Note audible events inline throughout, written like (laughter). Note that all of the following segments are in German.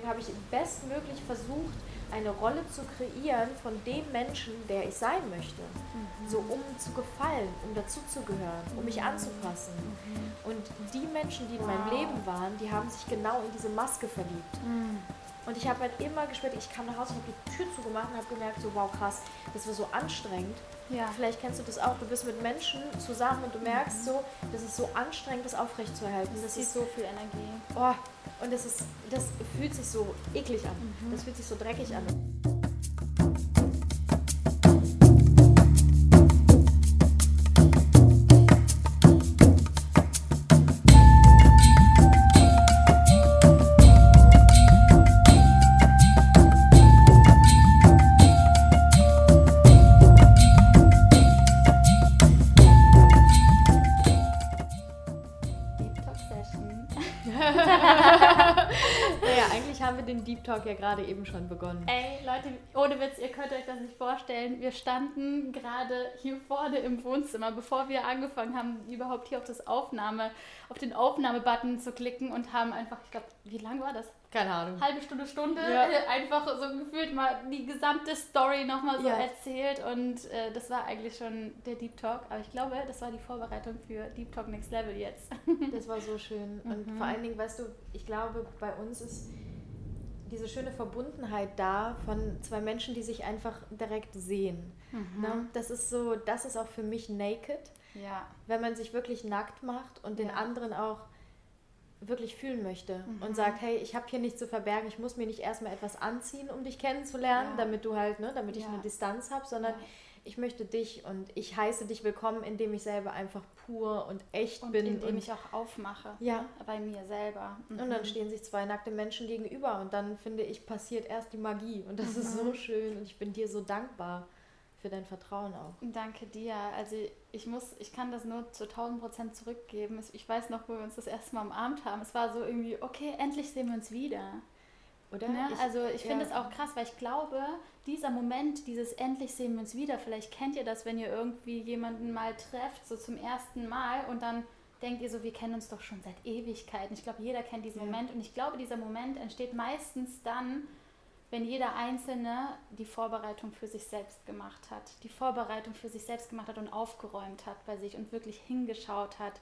deswegen habe ich bestmöglich versucht, eine Rolle zu kreieren von dem Menschen, der ich sein möchte. Mhm. So um zu gefallen, um dazuzugehören, um mich anzupassen. Mhm. Und die Menschen, die in wow. meinem Leben waren, die haben sich genau in diese Maske verliebt. Mhm. Und ich habe halt immer gespürt, ich kam nach Hause, ich habe die Tür zugemacht und habe gemerkt, so wow krass, das war so anstrengend. Ja. Vielleicht kennst du das auch, du bist mit Menschen zusammen und du merkst so, das ist so anstrengend, das aufrechtzuerhalten. Das, das ist so viel Energie. Oh, und das, ist, das fühlt sich so eklig an. Mhm. Das fühlt sich so dreckig an. Ja gerade eben schon begonnen. Ey, Leute, ohne Witz, ihr könnt euch das nicht vorstellen. Wir standen gerade hier vorne im Wohnzimmer, bevor wir angefangen haben, überhaupt hier auf das Aufnahme, auf den Aufnahmebutton zu klicken und haben einfach, ich glaube, wie lang war das? Keine Ahnung. Halbe Stunde, Stunde, ja. Äh, einfach so gefühlt mal die gesamte Story nochmal so ja. erzählt und äh, das war eigentlich schon der Deep Talk, aber ich glaube, das war die Vorbereitung für Deep Talk Next Level jetzt. das war so schön und (laughs) mhm. vor allen Dingen, weißt du, ich glaube, bei uns ist diese schöne Verbundenheit da von zwei Menschen, die sich einfach direkt sehen. Mhm. Ne? Das ist so, das ist auch für mich naked. Ja. Wenn man sich wirklich nackt macht und ja. den anderen auch wirklich fühlen möchte mhm. und sagt, hey, ich habe hier nichts zu verbergen, ich muss mir nicht erstmal etwas anziehen, um dich kennenzulernen, ja. damit du halt, ne, damit ich eine Distanz habe, sondern ich möchte dich und ich heiße dich willkommen, indem ich selber einfach pur und echt und bin. Indem und ich auch aufmache. Ja. Bei mir selber. Mhm. Und dann stehen sich zwei nackte Menschen gegenüber und dann finde ich, passiert erst die Magie. Und das mhm. ist so mhm. schön und ich bin dir so dankbar für dein Vertrauen auch. Danke dir. Also ich muss, ich kann das nur zu 1000 Prozent zurückgeben. Ich weiß noch, wo wir uns das erste Mal umarmt haben. Es war so irgendwie, okay, endlich sehen wir uns wieder. Oder? Ne? Ich, also ich finde es ja. auch krass, weil ich glaube, dieser Moment, dieses endlich sehen wir uns wieder, vielleicht kennt ihr das, wenn ihr irgendwie jemanden mal trefft, so zum ersten Mal und dann denkt ihr so, wir kennen uns doch schon seit Ewigkeiten. Ich glaube, jeder kennt diesen ja. Moment und ich glaube, dieser Moment entsteht meistens dann, wenn jeder Einzelne die Vorbereitung für sich selbst gemacht hat, die Vorbereitung für sich selbst gemacht hat und aufgeräumt hat bei sich und wirklich hingeschaut hat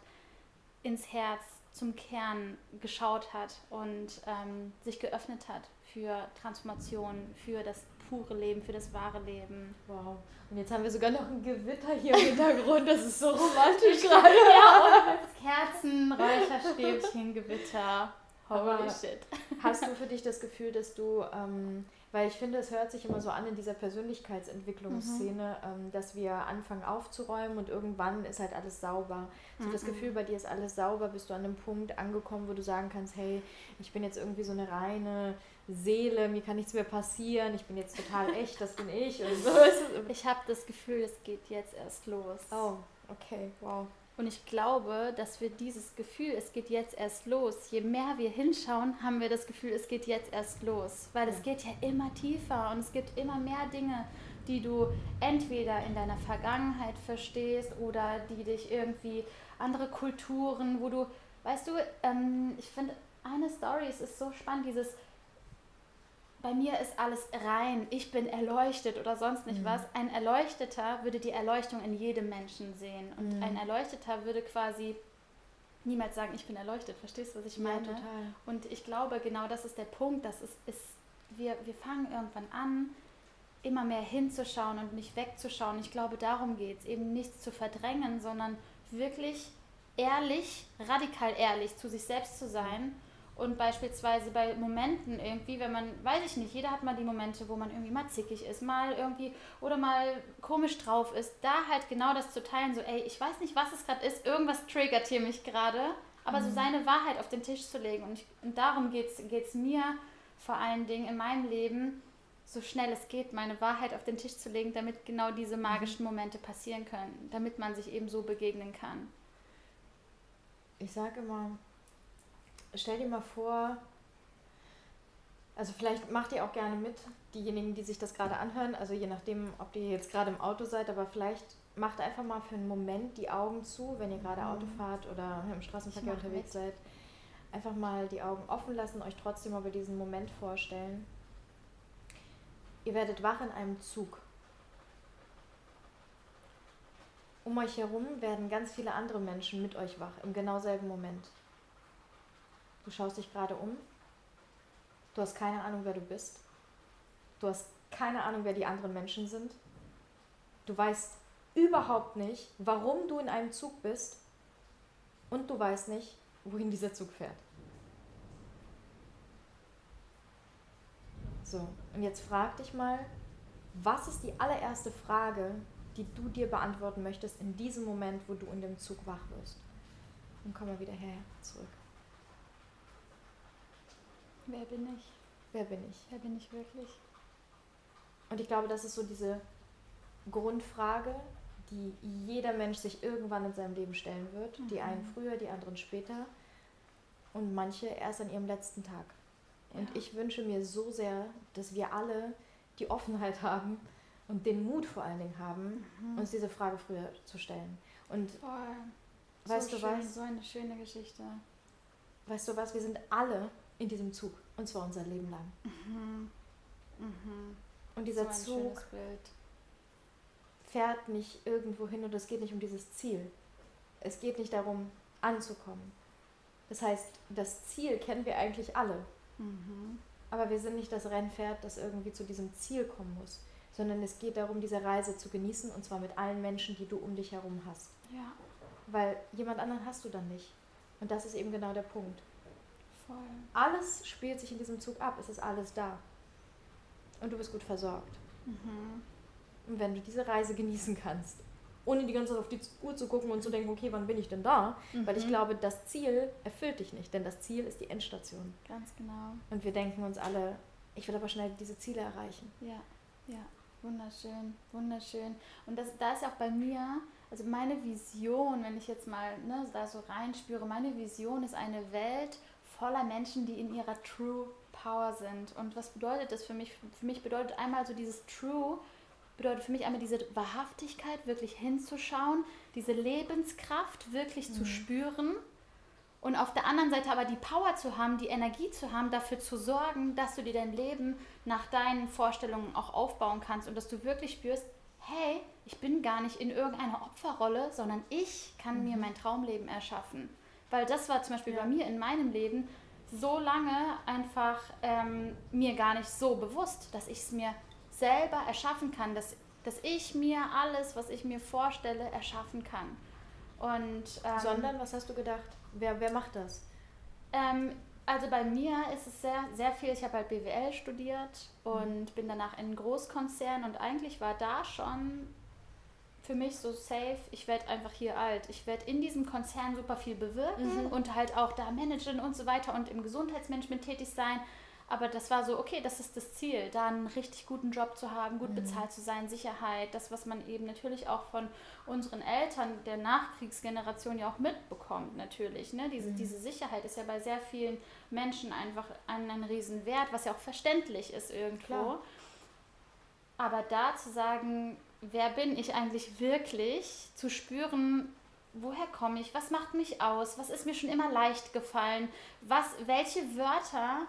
ins Herz, zum Kern geschaut hat und ähm, sich geöffnet hat für Transformation, für das pure Leben, für das wahre Leben. Wow. Und jetzt haben wir sogar noch ein Gewitter hier im (laughs) Hintergrund. Das ist so romantisch gerade. ja, und Kerzen, Räucherstäbchen, Gewitter. Holy Aber shit. Hast du für dich das Gefühl, dass du ähm, weil ich finde, es hört sich immer so an in dieser Persönlichkeitsentwicklungsszene, mhm. ähm, dass wir anfangen aufzuräumen und irgendwann ist halt alles sauber. So mhm. das Gefühl, bei dir ist alles sauber, bist du an einem Punkt angekommen, wo du sagen kannst, hey, ich bin jetzt irgendwie so eine reine Seele, mir kann nichts mehr passieren, ich bin jetzt total (laughs) echt, das bin ich. Und so. Ich (laughs) habe das Gefühl, es geht jetzt erst los. Oh, okay, wow. Und ich glaube, dass wir dieses Gefühl, es geht jetzt erst los, je mehr wir hinschauen, haben wir das Gefühl, es geht jetzt erst los. Weil es geht ja immer tiefer und es gibt immer mehr Dinge, die du entweder in deiner Vergangenheit verstehst oder die dich irgendwie andere Kulturen, wo du, weißt du, ähm, ich finde eine Story, es ist so spannend, dieses bei mir ist alles rein, ich bin erleuchtet oder sonst nicht mhm. was. Ein Erleuchteter würde die Erleuchtung in jedem Menschen sehen. Und mhm. ein Erleuchteter würde quasi niemals sagen, ich bin erleuchtet. Verstehst du, was ich meine? Ja, total. Und ich glaube, genau das ist der Punkt, dass es ist, wir, wir fangen irgendwann an, immer mehr hinzuschauen und nicht wegzuschauen. Ich glaube, darum geht es, eben nichts zu verdrängen, sondern wirklich ehrlich, radikal ehrlich zu sich selbst zu sein und beispielsweise bei Momenten irgendwie, wenn man, weiß ich nicht, jeder hat mal die Momente, wo man irgendwie mal zickig ist, mal irgendwie oder mal komisch drauf ist, da halt genau das zu teilen, so, ey, ich weiß nicht, was es gerade ist, irgendwas triggert hier mich gerade, aber mhm. so seine Wahrheit auf den Tisch zu legen. Und, ich, und darum geht es mir vor allen Dingen in meinem Leben, so schnell es geht, meine Wahrheit auf den Tisch zu legen, damit genau diese mhm. magischen Momente passieren können, damit man sich eben so begegnen kann. Ich sage immer, stell dir mal vor, also vielleicht macht ihr auch gerne mit, diejenigen, die sich das gerade anhören, also je nachdem, ob ihr jetzt gerade im Auto seid, aber vielleicht macht einfach mal für einen Moment die Augen zu, wenn ihr gerade Auto mhm. fahrt oder im Straßenverkehr unterwegs mit. seid. einfach mal die Augen offen lassen, euch trotzdem aber diesen Moment vorstellen. Ihr werdet wach in einem Zug. Um euch herum werden ganz viele andere Menschen mit euch wach, im genau selben Moment. Du schaust dich gerade um. Du hast keine Ahnung, wer du bist. Du hast keine Ahnung, wer die anderen Menschen sind. Du weißt überhaupt nicht, warum du in einem Zug bist. Und du weißt nicht, wohin dieser Zug fährt. So, und jetzt frag dich mal, was ist die allererste Frage, die du dir beantworten möchtest in diesem Moment, wo du in dem Zug wach wirst? Und komm mal wieder her, zurück. Wer bin ich? Wer bin ich? Wer bin ich wirklich? Und ich glaube, das ist so diese Grundfrage, die jeder Mensch sich irgendwann in seinem Leben stellen wird. Mhm. Die einen früher, die anderen später und manche erst an ihrem letzten Tag. Ja. Und ich wünsche mir so sehr, dass wir alle die Offenheit haben und den Mut vor allen Dingen haben, mhm. uns diese Frage früher zu stellen. Und Voll. weißt so du schön, was? So eine schöne Geschichte. Weißt du was? Wir sind alle in diesem Zug und zwar unser Leben lang. Mhm. Mhm. Und dieser so Zug fährt nicht irgendwo hin und es geht nicht um dieses Ziel. Es geht nicht darum, anzukommen. Das heißt, das Ziel kennen wir eigentlich alle. Mhm. Aber wir sind nicht das Rennpferd, das irgendwie zu diesem Ziel kommen muss, sondern es geht darum, diese Reise zu genießen und zwar mit allen Menschen, die du um dich herum hast. Ja. Weil jemand anderen hast du dann nicht. Und das ist eben genau der Punkt. Voll. Alles spielt sich in diesem Zug ab, es ist alles da. Und du bist gut versorgt. Mhm. Und wenn du diese Reise genießen kannst, ohne die ganze Zeit auf die Uhr zu gucken und zu denken, okay, wann bin ich denn da? Mhm. Weil ich mhm. glaube, das Ziel erfüllt dich nicht, denn das Ziel ist die Endstation. Ganz genau. Und wir denken uns alle, ich will aber schnell diese Ziele erreichen. Ja, ja, wunderschön, wunderschön. Und das, da ist auch bei mir, also meine Vision, wenn ich jetzt mal ne, da so reinspüre, meine Vision ist eine Welt voller Menschen, die in ihrer True Power sind. Und was bedeutet das für mich? Für mich bedeutet einmal so dieses True, bedeutet für mich einmal diese Wahrhaftigkeit, wirklich hinzuschauen, diese Lebenskraft wirklich mhm. zu spüren und auf der anderen Seite aber die Power zu haben, die Energie zu haben, dafür zu sorgen, dass du dir dein Leben nach deinen Vorstellungen auch aufbauen kannst und dass du wirklich spürst, hey, ich bin gar nicht in irgendeiner Opferrolle, sondern ich kann mhm. mir mein Traumleben erschaffen. Weil das war zum Beispiel ja. bei mir in meinem Leben so lange einfach ähm, mir gar nicht so bewusst, dass ich es mir selber erschaffen kann, dass, dass ich mir alles, was ich mir vorstelle, erschaffen kann. Und, ähm, Sondern, was hast du gedacht? Wer, wer macht das? Ähm, also bei mir ist es sehr, sehr viel, ich habe halt BWL studiert und mhm. bin danach in einen Großkonzern und eigentlich war da schon für mich so safe, ich werde einfach hier alt. Ich werde in diesem Konzern super viel bewirken mhm. und halt auch da managen und so weiter und im Gesundheitsmanagement tätig sein. Aber das war so, okay, das ist das Ziel, da einen richtig guten Job zu haben, gut mhm. bezahlt zu sein, Sicherheit, das, was man eben natürlich auch von unseren Eltern der Nachkriegsgeneration ja auch mitbekommt, natürlich. Ne? Diese, mhm. diese Sicherheit ist ja bei sehr vielen Menschen einfach ein, ein Riesenwert, was ja auch verständlich ist irgendwo. Klar. Aber da zu sagen, wer bin ich eigentlich wirklich, zu spüren, woher komme ich, was macht mich aus, was ist mir schon immer leicht gefallen, was, welche Wörter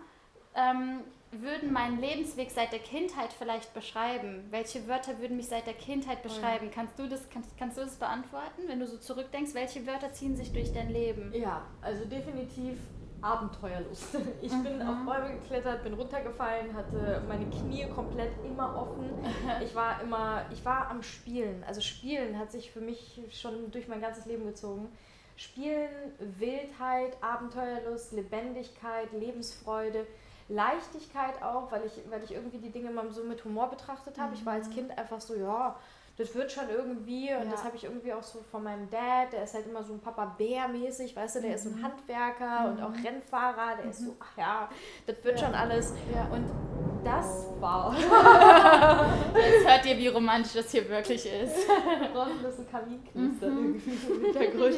ähm, würden meinen Lebensweg seit der Kindheit vielleicht beschreiben? Welche Wörter würden mich seit der Kindheit beschreiben? Ja. Kannst, du das, kannst, kannst du das beantworten, wenn du so zurückdenkst? Welche Wörter ziehen sich durch dein Leben? Ja, also definitiv Abenteuerlust. (laughs) Ich mhm. bin auf Bäume geklettert, bin runtergefallen, hatte meine Knie komplett immer offen. (laughs) Ich war immer, ich war am Spielen. Also Spielen hat sich für mich schon durch mein ganzes Leben gezogen. Spielen, Wildheit, Abenteuerlust, Lebendigkeit, Lebensfreude Leichtigkeit auch, weil ich, weil ich irgendwie die Dinge mal so mit Humor betrachtet habe. Mhm. Ich war als mhm. Kind einfach so, ja, das wird schon irgendwie und ja. das habe ich irgendwie auch so von meinem Dad, der ist halt immer so ein Papa Bär mäßig, weißt du, der mhm. ist so ein mhm. Handwerker mhm. und auch Rennfahrer, der mhm. ist so, ach ja, das wird ja. schon alles. Ja. Und das war. (laughs) (laughs) Jetzt hört ihr, wie romantisch das hier wirklich ist. (laughs) Draußen ist ein Kaminknister irgendwie im Hintergrund.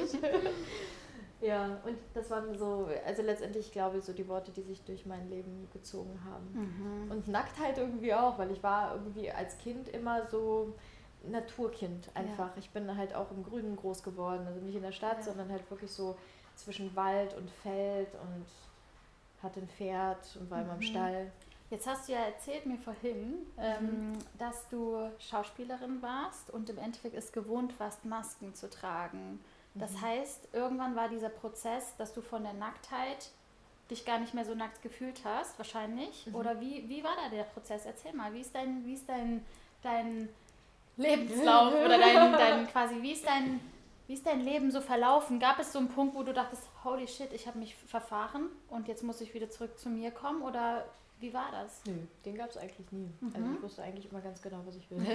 Ja, und das waren so, also letztendlich glaube ich so die Worte, die sich durch mein Leben gezogen haben. Mhm. Und Nacktheit irgendwie auch, weil ich war irgendwie als Kind immer so Naturkind einfach. Ja. Ich bin halt auch im Grünen groß geworden, also nicht in der Stadt, ja. sondern halt wirklich so zwischen Wald und Feld und hatte ein Pferd und war immer im Mhm. Stall. Jetzt hast du ja erzählt mir vorhin, ähm, dass du Schauspielerin warst und im Endeffekt es gewohnt warst, Masken zu tragen. Das heißt, irgendwann war dieser Prozess, dass du von der Nacktheit dich gar nicht mehr so nackt gefühlt hast, wahrscheinlich. Oder wie, wie war da der Prozess? Erzähl mal, wie ist dein, wie ist dein, dein Lebenslauf oder dein, dein quasi, wie ist dein, wie ist dein Leben so verlaufen? Gab es so einen Punkt, wo du dachtest, holy shit, ich habe mich verfahren und jetzt muss ich wieder zurück zu mir kommen? Oder wie war das? Nö, den gab es eigentlich nie. Mhm. Also ich wusste eigentlich immer ganz genau, was ich will. (laughs)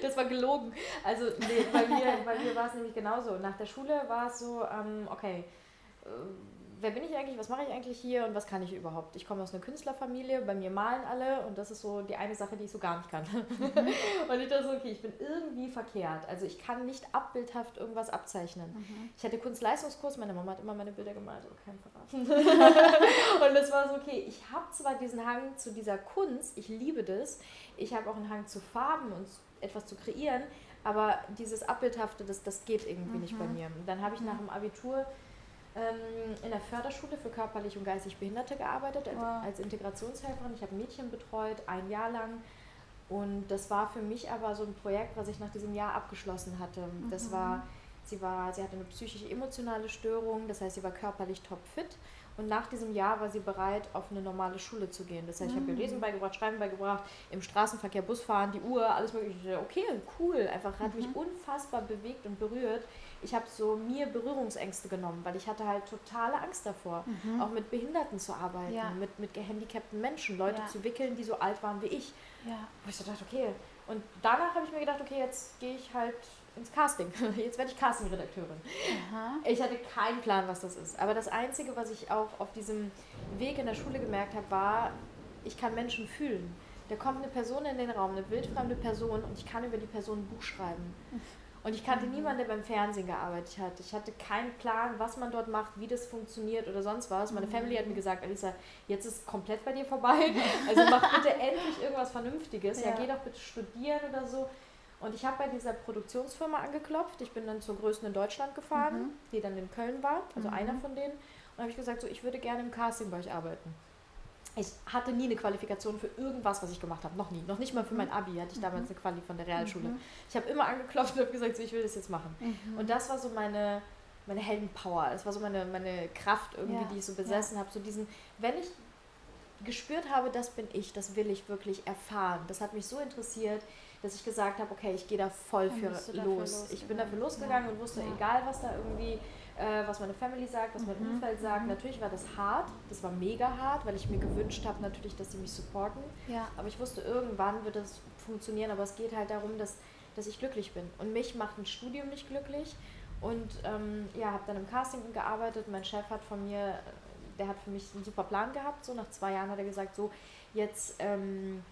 das war gelogen. Also nee, bei mir, bei mir war es nämlich genauso. Nach der Schule war es so, ähm, okay, äh, wer bin ich eigentlich, was mache ich eigentlich hier und was kann ich überhaupt? Ich komme aus einer Künstlerfamilie, bei mir malen alle und das ist so die eine Sache, die ich so gar nicht kann. (laughs) und ich dachte so, okay, ich bin irgendwie verkehrt. Also ich kann nicht abbildhaft irgendwas abzeichnen. Ich hatte Kunstleistungskurs, meine Mama hat immer meine Bilder gemalt, aber kein Verrat. (laughs) und es war so, okay, ich habe zwar diesen Hang zu dieser Kunst, ich liebe das, ich habe auch einen Hang zu Farben und etwas zu kreieren, aber dieses Abbildhafte, das, das geht irgendwie nicht bei mir. Und dann habe ich nach dem Abitur in der Förderschule für körperlich und geistig Behinderte gearbeitet, als, Wow. als Integrationshelferin. Ich habe Mädchen betreut, ein Jahr lang. Und das war für mich aber so ein Projekt, was ich nach diesem Jahr abgeschlossen hatte. Das war, sie war, sie hatte eine psychisch-emotionale Störung, das heißt, sie war körperlich topfit. Und nach diesem Jahr war sie bereit, auf eine normale Schule zu gehen. Das heißt, ich habe ihr Lesen beigebracht, Schreiben beigebracht, im Straßenverkehr Busfahren, die Uhr, alles mögliche. Okay, cool. Einfach hat mich unfassbar bewegt und berührt. Ich habe so mir Berührungsängste genommen, weil ich hatte halt totale Angst davor, auch mit Behinderten zu arbeiten, Ja. mit, mit gehandicapten Menschen, Leute Ja. zu wickeln, die so alt waren wie ich. Ja. Wo ich so dachte, okay. Und danach habe ich mir gedacht, okay, jetzt gehe ich halt ins Casting. (laughs) Jetzt werde ich Casting-Redakteurin. Ich hatte keinen Plan, was das ist. Aber das Einzige, was ich auch auf diesem Weg in der Schule gemerkt habe, war, ich kann Menschen fühlen. Da kommt eine Person in den Raum, eine wildfremde Person, und ich kann über die Person ein Buch schreiben. Und ich kannte niemanden, der beim Fernsehen gearbeitet hat. Ich hatte keinen Plan, was man dort macht, wie das funktioniert oder sonst was. Meine Family hat mir gesagt, Alisa, jetzt ist komplett bei dir vorbei. (laughs) Also mach bitte endlich irgendwas Vernünftiges. Ja, Ja. geh doch bitte studieren oder so. Und ich habe bei dieser Produktionsfirma angeklopft. Ich bin dann zur größten in Deutschland gefahren, die dann in Köln war, also einer von denen. Und habe ich gesagt, so, ich würde gerne im Casting bei euch arbeiten. Ich hatte nie eine Qualifikation für irgendwas, was ich gemacht habe. Noch nie. Noch nicht mal für mein Abi hatte ich damals eine Quali von der Realschule. Ich habe immer angeklopft und habe gesagt, so, ich will das jetzt machen. Und das war so meine, meine Heldenpower. Das war so meine, meine Kraft irgendwie, Ja, die ich so besessen habe. So diesen, wenn ich gespürt habe, das bin ich, das will ich wirklich erfahren. Das hat mich so interessiert, dass ich gesagt habe, okay, ich gehe da voll Dann für los. Ich bin dafür losgegangen. Ja. und wusste, Ja. egal was da irgendwie, äh, was meine Family sagt, was mein Mhm. Umfeld sagt, natürlich war das hart, das war mega hart, weil ich mir gewünscht habe natürlich, dass sie mich supporten. Ja. Aber ich wusste, irgendwann wird das funktionieren, aber es geht halt darum, dass, dass ich glücklich bin. Und mich macht ein Studium nicht glücklich. Und ähm, ja, habe dann im Casting gearbeitet. Mein Chef hat von mir, der hat für mich einen super Plan gehabt. So nach zwei Jahren hat er gesagt, so jetzt ähm,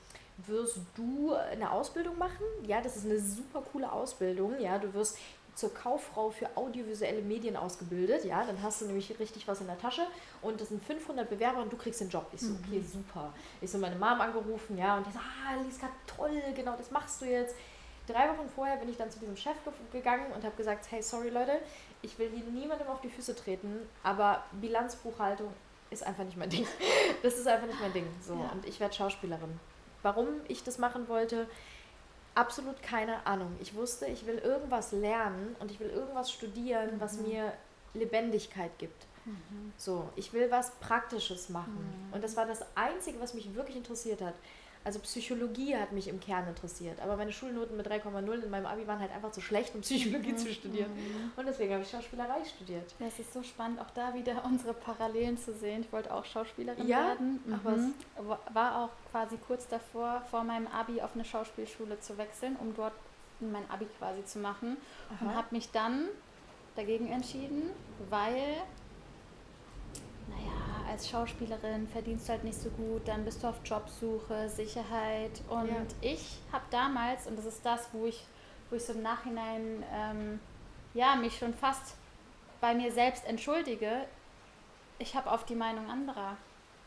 wirst du eine Ausbildung machen. Ja, das ist eine super coole Ausbildung. Ja, du wirst zur Kauffrau für audiovisuelle Medien ausgebildet. Ja, dann hast du nämlich richtig was in der Tasche und das sind 500 Bewerber und du kriegst den Job. Ich so, okay, super. Ich so meine Mom angerufen, ja, und die so, ah, Liska, toll, genau, das machst du jetzt. Drei Wochen vorher bin ich dann zu diesem Chef ge- gegangen und habe gesagt, hey, sorry Leute, ich will hier niemandem auf die Füße treten, aber Bilanzbuchhaltung ist einfach nicht mein Ding. (laughs) Das ist einfach nicht mein Ding. So, Ja. und ich werde Schauspielerin. Warum ich das machen wollte, absolut keine Ahnung. Ich wusste, ich will irgendwas lernen und ich will irgendwas studieren, was mir Lebendigkeit gibt. So, ich will was Praktisches machen. Und das war das Einzige, was mich wirklich interessiert hat. Also Psychologie hat mich im Kern interessiert, aber meine Schulnoten mit 3,0 in meinem Abi waren halt einfach zu schlecht, um Psychologie zu studieren. Und deswegen habe ich Schauspielerei studiert. Ja, es ist so spannend, auch da wieder (laughs) unsere Parallelen zu sehen. Ich wollte auch Schauspielerin Ja? werden. Mhm. Wa- War auch quasi kurz davor, vor meinem Abi auf eine Schauspielschule zu wechseln, um dort mein Abi quasi zu machen. Und Aha. habe mich dann dagegen entschieden, weil, naja, als Schauspielerin verdienst du halt nicht so gut, dann bist du auf Jobsuche, Sicherheit. Und Ja. ich habe damals, und das ist das, wo ich, wo ich so im Nachhinein ähm, ja, mich schon fast bei mir selbst entschuldige, ich habe auf die Meinung anderer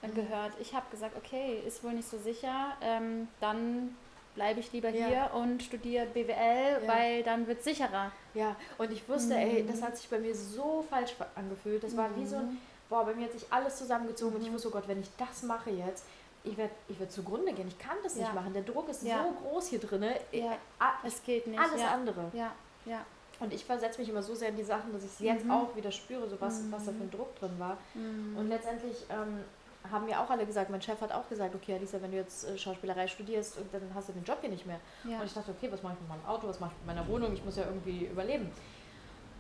Mhm. gehört. Ich habe gesagt, okay, ist wohl nicht so sicher, ähm, dann bleibe ich lieber ja. hier und studiere BWL, ja. weil dann wird es sicherer. Ja, und ich wusste, mhm. ey, das hat sich bei mir so falsch angefühlt. Das war mhm. wie so ein, mhm. Boah, bei mir hat sich alles zusammengezogen mhm. und ich mhm. wusste, oh Gott, wenn ich das mache jetzt, ich werde ich werd zugrunde gehen. Ich kann das ja. nicht machen. Der Druck ist so groß hier drin. Ja, es geht nicht. Alles andere. Ja, ja. Und ich versetze mich immer so sehr in die Sachen, dass ich es jetzt auch wieder spüre, so was, was da für ein Druck drin war. Und letztendlich ähm, haben mir auch alle gesagt, mein Chef hat auch gesagt, okay, Alisa, wenn du jetzt äh, Schauspielerei studierst, dann hast du den Job hier nicht mehr. Ja. Und ich dachte, okay, was mache ich mit meinem Auto, was mache ich mit meiner Wohnung, ich muss ja irgendwie überleben.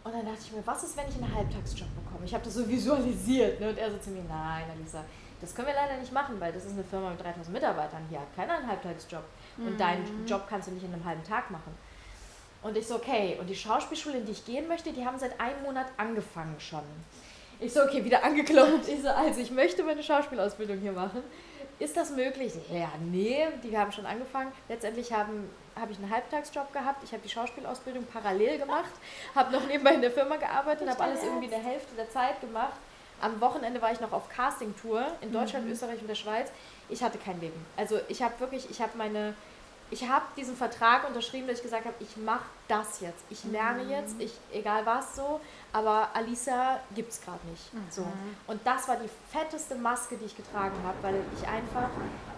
Und dann dachte ich mir, was ist, wenn ich einen Halbtagsjob bekomme? Ich habe das so visualisiert. Ne? Und er so zu mir, nein, Alisa, das können wir leider nicht machen, weil das ist eine Firma mit 3000 Mitarbeitern. Hier hat keiner einen Halbtagsjob. Und mhm. deinen Job kannst du nicht in einem halben Tag machen. Und ich so, okay. Und die Schauspielschule, in die ich gehen möchte, die haben seit einem Monat angefangen schon. Ich so, okay, wieder angeklopft. Ich so, also ich möchte meine Schauspielausbildung hier machen. Ist das möglich? Ja, nee, die haben schon angefangen. Letztendlich haben habe ich einen Halbtagsjob gehabt. Ich habe die Schauspielausbildung parallel gemacht, habe noch nebenbei in der Firma gearbeitet, habe alles irgendwie in der Hälfte der Zeit gemacht. Am Wochenende war ich noch auf Casting-Tour in Deutschland, mhm. Österreich und der Schweiz. Ich hatte kein Leben. Also ich habe wirklich, ich habe meine ich habe diesen Vertrag unterschrieben, dass ich gesagt habe, ich mache das jetzt. Ich lerne mhm. jetzt, ich, egal was so, aber Alisa gibt es gerade nicht. Mhm. So. Und das war die fetteste Maske, die ich getragen habe, weil ich einfach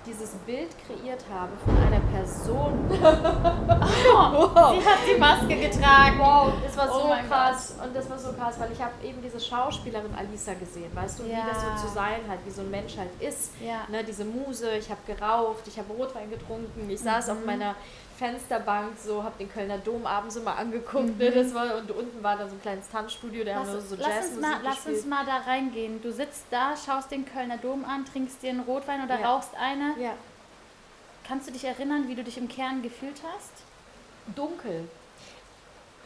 dieses Bild kreiert habe von einer Person. (laughs) oh, wow. Sie hat die Maske getragen. Wow, das war so oh krass. Gott. Und das war so krass, weil ich habe eben diese Schauspielerin Alisa gesehen, weißt du, ja. wie das so zu sein hat, wie so ein Mensch halt ist. Ja. Ne, diese Muse, ich habe geraucht, ich habe Rotwein getrunken, ich saß mhm. auf meiner Fensterbank, so habe den Kölner Dom abends immer angeguckt. Mhm. Ne, das war, und unten war da so ein kleines Tanzstudio, da lass, haben wir so Jazz lass, mal, lass uns mal da reingehen. Du sitzt da, schaust den Kölner Dom an, trinkst dir einen Rotwein oder ja. rauchst eine. Ja. Kannst du dich erinnern, wie du dich im Kern gefühlt hast? Dunkel,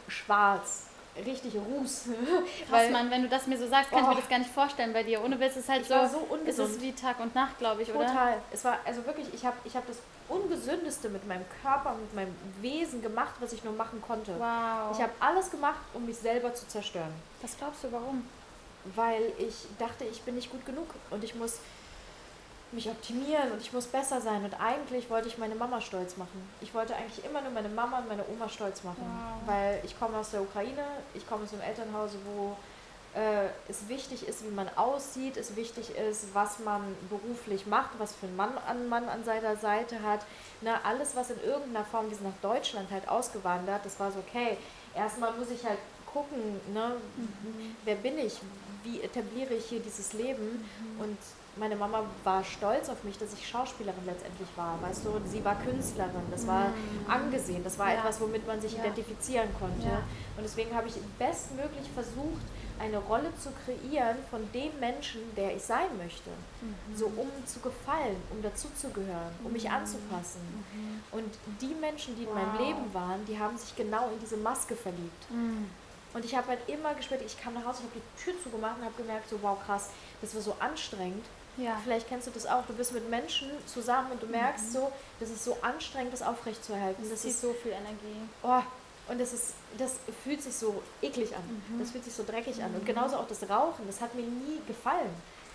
schwarz, richtig Ruß. (laughs) Krass, Mann, wenn du das mir so sagst, kann oh. ich mir oh. das gar nicht vorstellen bei dir. Ohne Witz ist halt so, so ungesund. ist es wie Tag und Nacht, glaube ich, Total. oder? Total. Es war also wirklich, ich habe ich hab das Ungesündeste mit meinem Körper, mit meinem Wesen gemacht, was ich nur machen konnte. Wow. Ich habe alles gemacht, um mich selber zu zerstören. Was glaubst du, warum? Weil ich dachte, ich bin nicht gut genug und ich muss mich optimieren und ich muss besser sein. Und eigentlich wollte ich meine Mama stolz machen. Ich wollte eigentlich immer nur meine Mama und meine Oma stolz machen. Wow. Weil ich komme aus der Ukraine, ich komme aus einem Elternhause, wo äh, es wichtig ist, wie man aussieht, es wichtig ist, was man beruflich macht, was für ein Mann an, Mann an seiner Seite hat. Na, alles, was in irgendeiner Form, wir sind nach Deutschland halt ausgewandert, das war so, okay, erstmal muss ich halt gucken, ne, mhm. wer bin ich, wie etabliere ich hier dieses Leben mhm. und meine Mama war stolz auf mich, dass ich Schauspielerin letztendlich war, weißt du, sie war Künstlerin, das war mhm. angesehen, das war ja. etwas, womit man sich ja. identifizieren konnte. Ja. Und deswegen habe ich bestmöglich versucht, eine Rolle zu kreieren von dem Menschen, der ich sein möchte. Mhm. So um zu gefallen, um dazuzugehören, um mich mhm. anzupassen. Mhm. Und die Menschen, die wow. in meinem Leben waren, die haben sich genau in diese Maske verliebt. Mhm. Und ich habe halt immer gespürt, ich kam nach Hause, ich habe die Tür zugemacht und habe gemerkt, so wow krass, das war so anstrengend. Ja. Vielleicht kennst du das auch. Du bist mit Menschen zusammen und du merkst mhm. so, das ist so anstrengend, das aufrechtzuerhalten. Das, das ist so viel Energie. Oh, und das, ist, das fühlt sich so eklig an. Mhm. Das fühlt sich so dreckig an. Und mhm. genauso auch das Rauchen, das hat mir nie gefallen.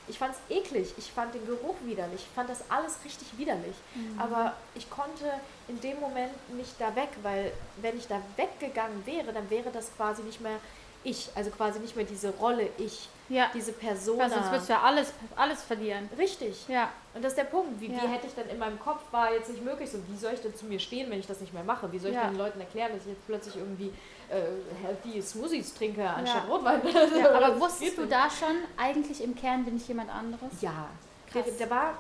Ich fand es eklig, ich fand den Geruch widerlich, ich fand das alles richtig widerlich. Mhm. Aber ich konnte in dem Moment nicht da weg, weil wenn ich da weggegangen wäre, dann wäre das quasi nicht mehr ich, also quasi nicht mehr diese Rolle ich, ja. diese Person. Weil sonst würdest du ja alles, alles verlieren. Richtig. Ja. Und das ist der Punkt. Wie, ja. wie hätte ich dann in meinem Kopf war jetzt nicht möglich, so wie soll ich denn zu mir stehen, wenn ich das nicht mehr mache? Wie soll ich ja. den Leuten erklären, dass ich jetzt plötzlich irgendwie äh, healthy Smoothies trinke anstatt ja. Rotwein? Ja, (laughs) aber wusstest du da schon, eigentlich im Kern bin ich jemand anderes? Ja. Krass. Der war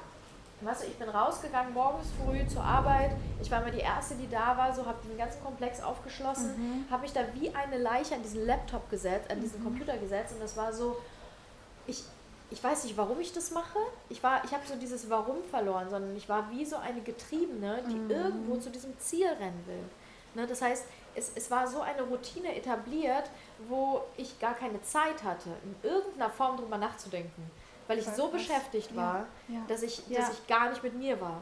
Weißt du, ich bin rausgegangen morgens früh zur Arbeit. Ich war immer die Erste, die da war, so habe den ganzen Komplex aufgeschlossen, mhm. habe mich da wie eine Leiche an diesen Laptop gesetzt, an diesen mhm. Computer gesetzt und das war so, ich, ich weiß nicht, warum ich das mache. Ich, ich habe so dieses Warum verloren, sondern ich war wie so eine Getriebene, die mhm. irgendwo zu diesem Ziel rennen will. Ne, das heißt, es, es war so eine Routine etabliert, wo ich gar keine Zeit hatte, in irgendeiner Form drüber nachzudenken weil ich so beschäftigt war, ja, ja. Dass, ich, ja. dass ich gar nicht mit mir war.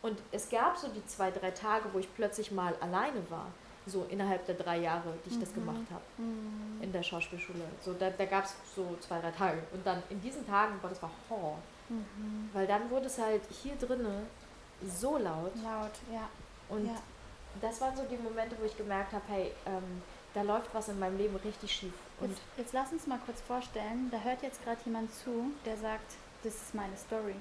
Und es gab so die zwei, drei Tage, wo ich plötzlich mal alleine war. So innerhalb der drei Jahre, die ich mhm. das gemacht habe. Mhm. In der Schauspielschule. So, da, da gab es so zwei, drei Tage. Und dann in diesen Tagen, boah, das war Horror. Mhm. Weil dann wurde es halt hier drinnen so laut. Laut, ja. Und ja. das waren so die Momente, wo ich gemerkt habe, hey, ähm, da läuft was in meinem Leben richtig schief. Und jetzt, jetzt lass uns mal kurz vorstellen, da hört jetzt gerade jemand zu, der sagt, das ist meine Story.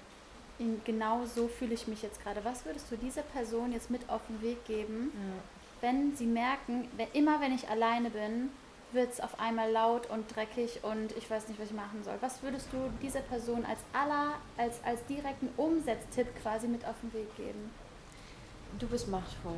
In genau so fühle ich mich jetzt gerade. Was würdest du dieser Person jetzt mit auf den Weg geben, ja. Wenn sie merken, wenn, immer wenn ich alleine bin, wird es auf einmal laut und dreckig und ich weiß nicht, was ich machen soll. Was würdest du dieser Person als aller, als, als direkten Umsetztipp quasi mit auf den Weg geben? Du bist machtvoll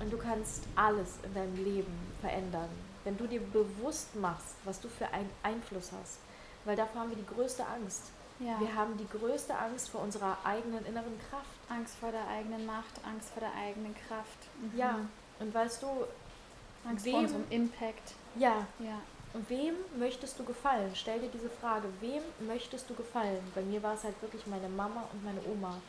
und du kannst alles in deinem Leben verändern, wenn du dir bewusst machst, was du für einen Einfluss hast. Weil davor haben wir die größte Angst. Ja. Wir haben die größte Angst vor unserer eigenen inneren Kraft. Angst vor der eigenen Macht, Angst vor der eigenen Kraft. Mhm. Ja, und weißt du, Angst wem, vor unserem Impact. Ja. ja. Und wem möchtest du gefallen? Stell dir diese Frage, wem möchtest du gefallen? Bei mir war es halt wirklich meine Mama und meine Oma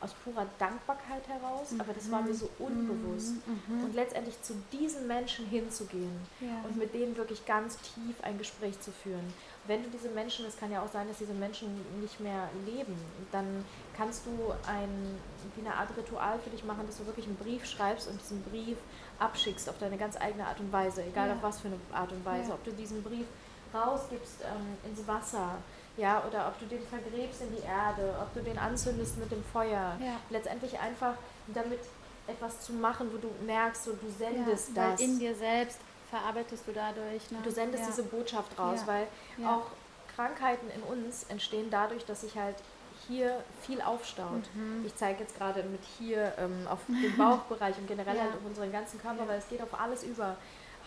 aus purer Dankbarkeit heraus, aber das war mir so mhm. unbewusst. Mhm. Und letztendlich zu diesen Menschen hinzugehen ja. und mit denen wirklich ganz tief ein Gespräch zu führen. Wenn du diese Menschen, es kann ja auch sein, dass diese Menschen nicht mehr leben, dann kannst du ein, wie eine Art Ritual für dich machen, dass du wirklich einen Brief schreibst und diesen Brief abschickst auf deine ganz eigene Art und Weise, egal ja. auf was für eine Art und Weise. Ja. Ob du diesen Brief rausgibst ähm, ins Wasser, ja, oder ob du den vergräbst in die Erde, ob du den anzündest mit dem Feuer. Ja. Letztendlich einfach damit etwas zu machen, wo du merkst, so, du sendest ja, das. in dir selbst verarbeitest du dadurch. Ne? Du sendest ja. diese Botschaft raus, weil auch Krankheiten in uns entstehen dadurch, dass sich halt hier viel aufstaut. Mhm. Ich zeige jetzt gerade mit hier ähm, auf den Bauchbereich und generell halt auf unseren ganzen Körper, weil es geht auf alles über.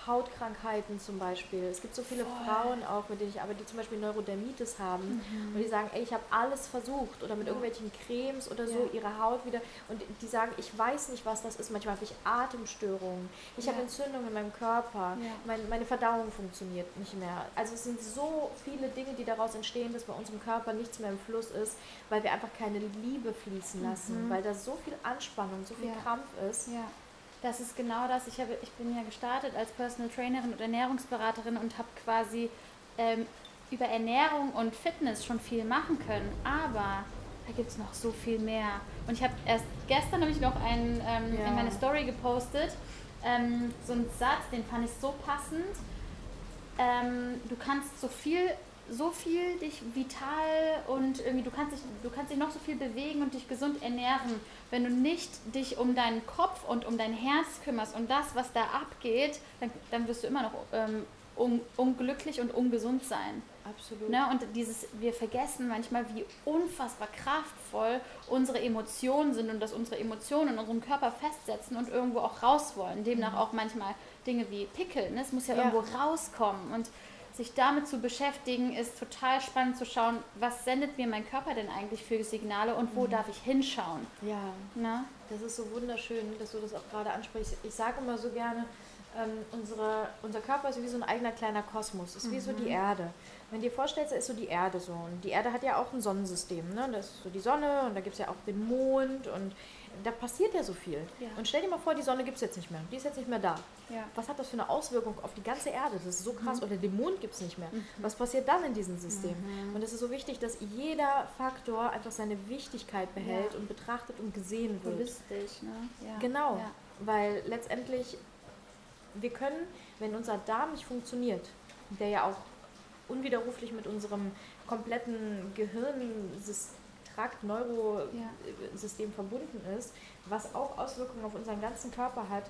Hautkrankheiten zum Beispiel. Es gibt so viele Voll. Frauen auch, mit denen ich arbeite, die zum Beispiel Neurodermitis haben mhm. und die sagen, ey, ich habe alles versucht oder mit ja. irgendwelchen Cremes oder so ja. ihre Haut wieder und die sagen, ich weiß nicht, was das ist. Manchmal habe ich Atemstörungen, ich ja. habe Entzündungen in meinem Körper, mein, meine Verdauung funktioniert nicht mehr. Also es sind so viele Dinge, die daraus entstehen, dass bei unserem Körper nichts mehr im Fluss ist, weil wir einfach keine Liebe fließen lassen, mhm. weil da so viel Anspannung, so viel Krampf ist. Das ist genau das. Ich, habe, ich bin ja gestartet als Personal Trainerin und Ernährungsberaterin und habe quasi ähm, über Ernährung und Fitness schon viel machen können. Aber da gibt es noch so viel mehr. Und ich habe erst gestern habe ich noch einen ähm, ja. in meine Story gepostet. Ähm, so einen Satz, den fand ich so passend. Ähm, du kannst so viel so viel dich vital und irgendwie du kannst dich, du kannst dich noch so viel bewegen und dich gesund ernähren, wenn du nicht dich um deinen Kopf und um dein Herz kümmerst und das, was da abgeht, dann, dann wirst du immer noch ähm, un, unglücklich und ungesund sein. Absolut. Ne? Und dieses, wir vergessen manchmal, wie unfassbar kraftvoll unsere Emotionen sind und dass unsere Emotionen in unserem Körper festsetzen und irgendwo auch raus wollen. Demnach mhm. auch manchmal Dinge wie Pickeln. Ne? Es muss ja, ja, irgendwo rauskommen. Und sich damit zu beschäftigen, ist total spannend zu schauen, was sendet mir mein Körper denn eigentlich für Signale und wo mhm. darf ich hinschauen. Ja, Na? das ist so wunderschön, dass du das auch gerade ansprichst. Ich sage immer so gerne, ähm, unsere, unser Körper ist wie so ein eigener kleiner Kosmos, ist mhm. wie so die mhm. Erde. Wenn du dir vorstellst, da ist so die Erde so. Und die Erde hat ja auch ein Sonnensystem. Ne? Das ist so die Sonne und da gibt es ja auch den Mond und da passiert ja so viel. Ja. Und stell dir mal vor, die Sonne gibt es jetzt nicht mehr. Die ist jetzt nicht mehr da. Ja. Was hat das für eine Auswirkung auf die ganze Erde? Das ist so krass. Mhm. Oder den Mond gibt es nicht mehr. Mhm. Was passiert dann in diesem System? Mhm. Und es ist so wichtig, dass jeder Faktor einfach seine Wichtigkeit behält ja. und betrachtet und gesehen wird. Holistisch, ne? Genau. Weil letztendlich, wir können, wenn unser Darm nicht funktioniert, der ja auch unwiderruflich mit unserem kompletten Gehirnsystem Trakt, Neurosystem ja. verbunden ist, was auch Auswirkungen auf unseren ganzen Körper hat.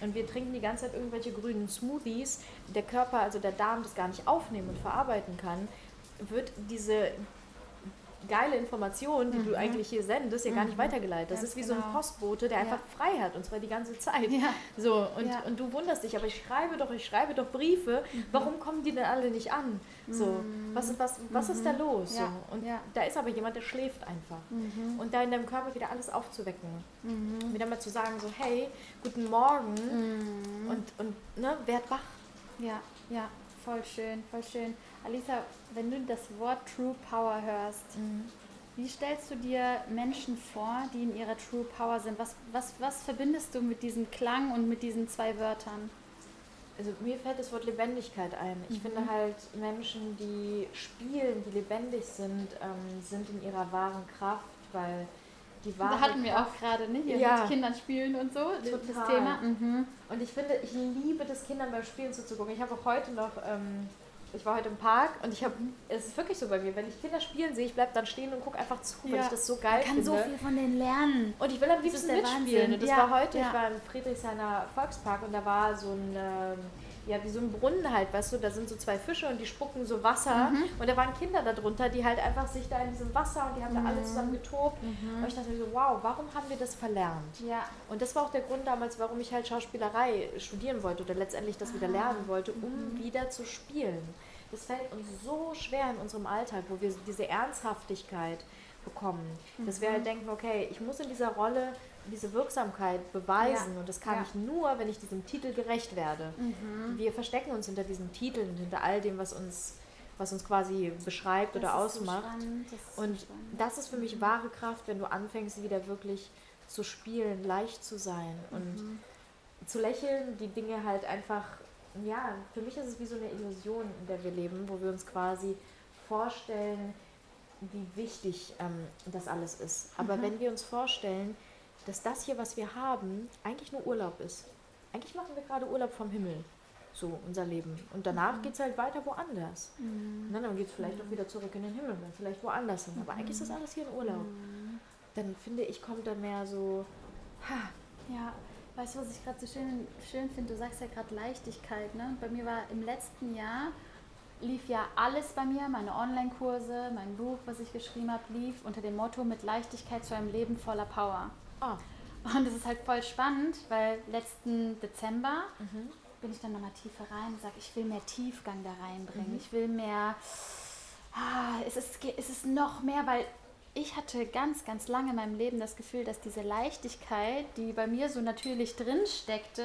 Und wir trinken die ganze Zeit irgendwelche grünen Smoothies, der Körper, also der Darm das gar nicht aufnehmen und verarbeiten kann, wird diese geile Information, die mhm. du eigentlich hier sendest, ja mhm. gar nicht mhm. weitergeleitet. Das Ganz ist wie genau. so ein genau. Postbote, der ja. einfach frei hat und zwar die ganze Zeit. Ja. So, und, ja. und du wunderst dich, aber ich schreibe doch, ich schreibe doch Briefe, mhm. warum kommen die denn alle nicht an? So, mhm. was, was, was ist da mhm. los? So, und da ist aber jemand, der schläft einfach. Und da in deinem Körper wieder alles aufzuwecken. Wieder mal zu sagen, so, hey, guten Morgen und, und ne, werd wach. Ja, ja, voll schön, voll schön. Alisa, wenn du das Wort True Power hörst, mhm. wie stellst du dir Menschen vor, die in ihrer True Power sind? Was, was, was verbindest du mit diesem Klang und mit diesen zwei Wörtern? Also mir fällt das Wort Lebendigkeit ein. Ich mhm. finde halt Menschen, die spielen, die lebendig sind, ähm, sind in ihrer wahren Kraft, weil die wahre Da hatten wir auch gerade, ne? Hier Ja. mit Kindern spielen und so, das Total. Thema. Mhm. Und ich finde, ich liebe das Kindern beim Spielen zuzugucken. Ich habe auch heute noch, ähm, ich war heute im Park und ich habe, es ist wirklich so bei mir, wenn ich Kinder spielen sehe, ich bleibe dann stehen und gucke einfach zu, weil Ja. ich das so geil Man kann finde. so viel von denen lernen. Und ich will am Das liebsten mitspielen. Wahnsinn. Und das Ja, war heute, ja. ich war im Friedrichshainer Volkspark und da war so ein, ähm, ja, wie so ein Brunnen halt, weißt du, da sind so zwei Fische und die spucken so Wasser. Mhm. Und da waren Kinder da drunter, die halt einfach sich da in diesem Wasser und die haben da alle Mhm. zusammen getobt. Und ich dachte mir so, wow, warum haben wir das verlernt? Ja. Und das war auch der Grund damals, warum ich halt Schauspielerei studieren wollte oder letztendlich das wieder lernen wollte, um wieder zu spielen. Das fällt uns so schwer in unserem Alltag, wo wir diese Ernsthaftigkeit bekommen, dass wir halt denken, okay, ich muss in dieser Rolle diese Wirksamkeit beweisen Ja. und das kann Ja. ich nur, wenn ich diesem Titel gerecht werde. Wir verstecken uns hinter diesen Titeln, hinter all dem, was uns, was uns quasi beschreibt oder Das so ausmacht. spannend, das so Und spannend. das ist für mich wahre Kraft, wenn du anfängst, wieder wirklich zu spielen, leicht zu sein und Mhm. zu lächeln, die Dinge halt einfach, ja, für mich ist es wie so eine Illusion, in der wir leben, wo wir uns quasi vorstellen, wie wichtig ähm, das alles ist. Aber Mhm. wenn wir uns vorstellen, dass das hier, was wir haben, eigentlich nur Urlaub ist. Eigentlich machen wir gerade Urlaub vom Himmel, so unser Leben. Und danach Mhm. geht es halt weiter woanders. Ne, dann geht es vielleicht auch wieder zurück in den Himmel, dann vielleicht woanders hin. Aber eigentlich ist das alles hier ein Urlaub. Dann finde ich, kommt da mehr so, ha, Ja, weißt du, was ich gerade so schön, schön finde? Du sagst ja gerade Leichtigkeit. Ne? Bei mir war im letzten Jahr, lief ja alles bei mir, meine Online-Kurse, mein Buch, was ich geschrieben habe, lief unter dem Motto mit Leichtigkeit zu einem Leben voller Power. Ah, Und das ist halt voll spannend, weil letzten Dezember mhm. bin ich dann nochmal tiefer rein und sage, ich will mehr Tiefgang da reinbringen. Mhm. Ich will mehr, ah, es, ist, es ist noch mehr, weil ich hatte ganz, ganz lange in meinem Leben das Gefühl, dass diese Leichtigkeit, die bei mir so natürlich drin steckte,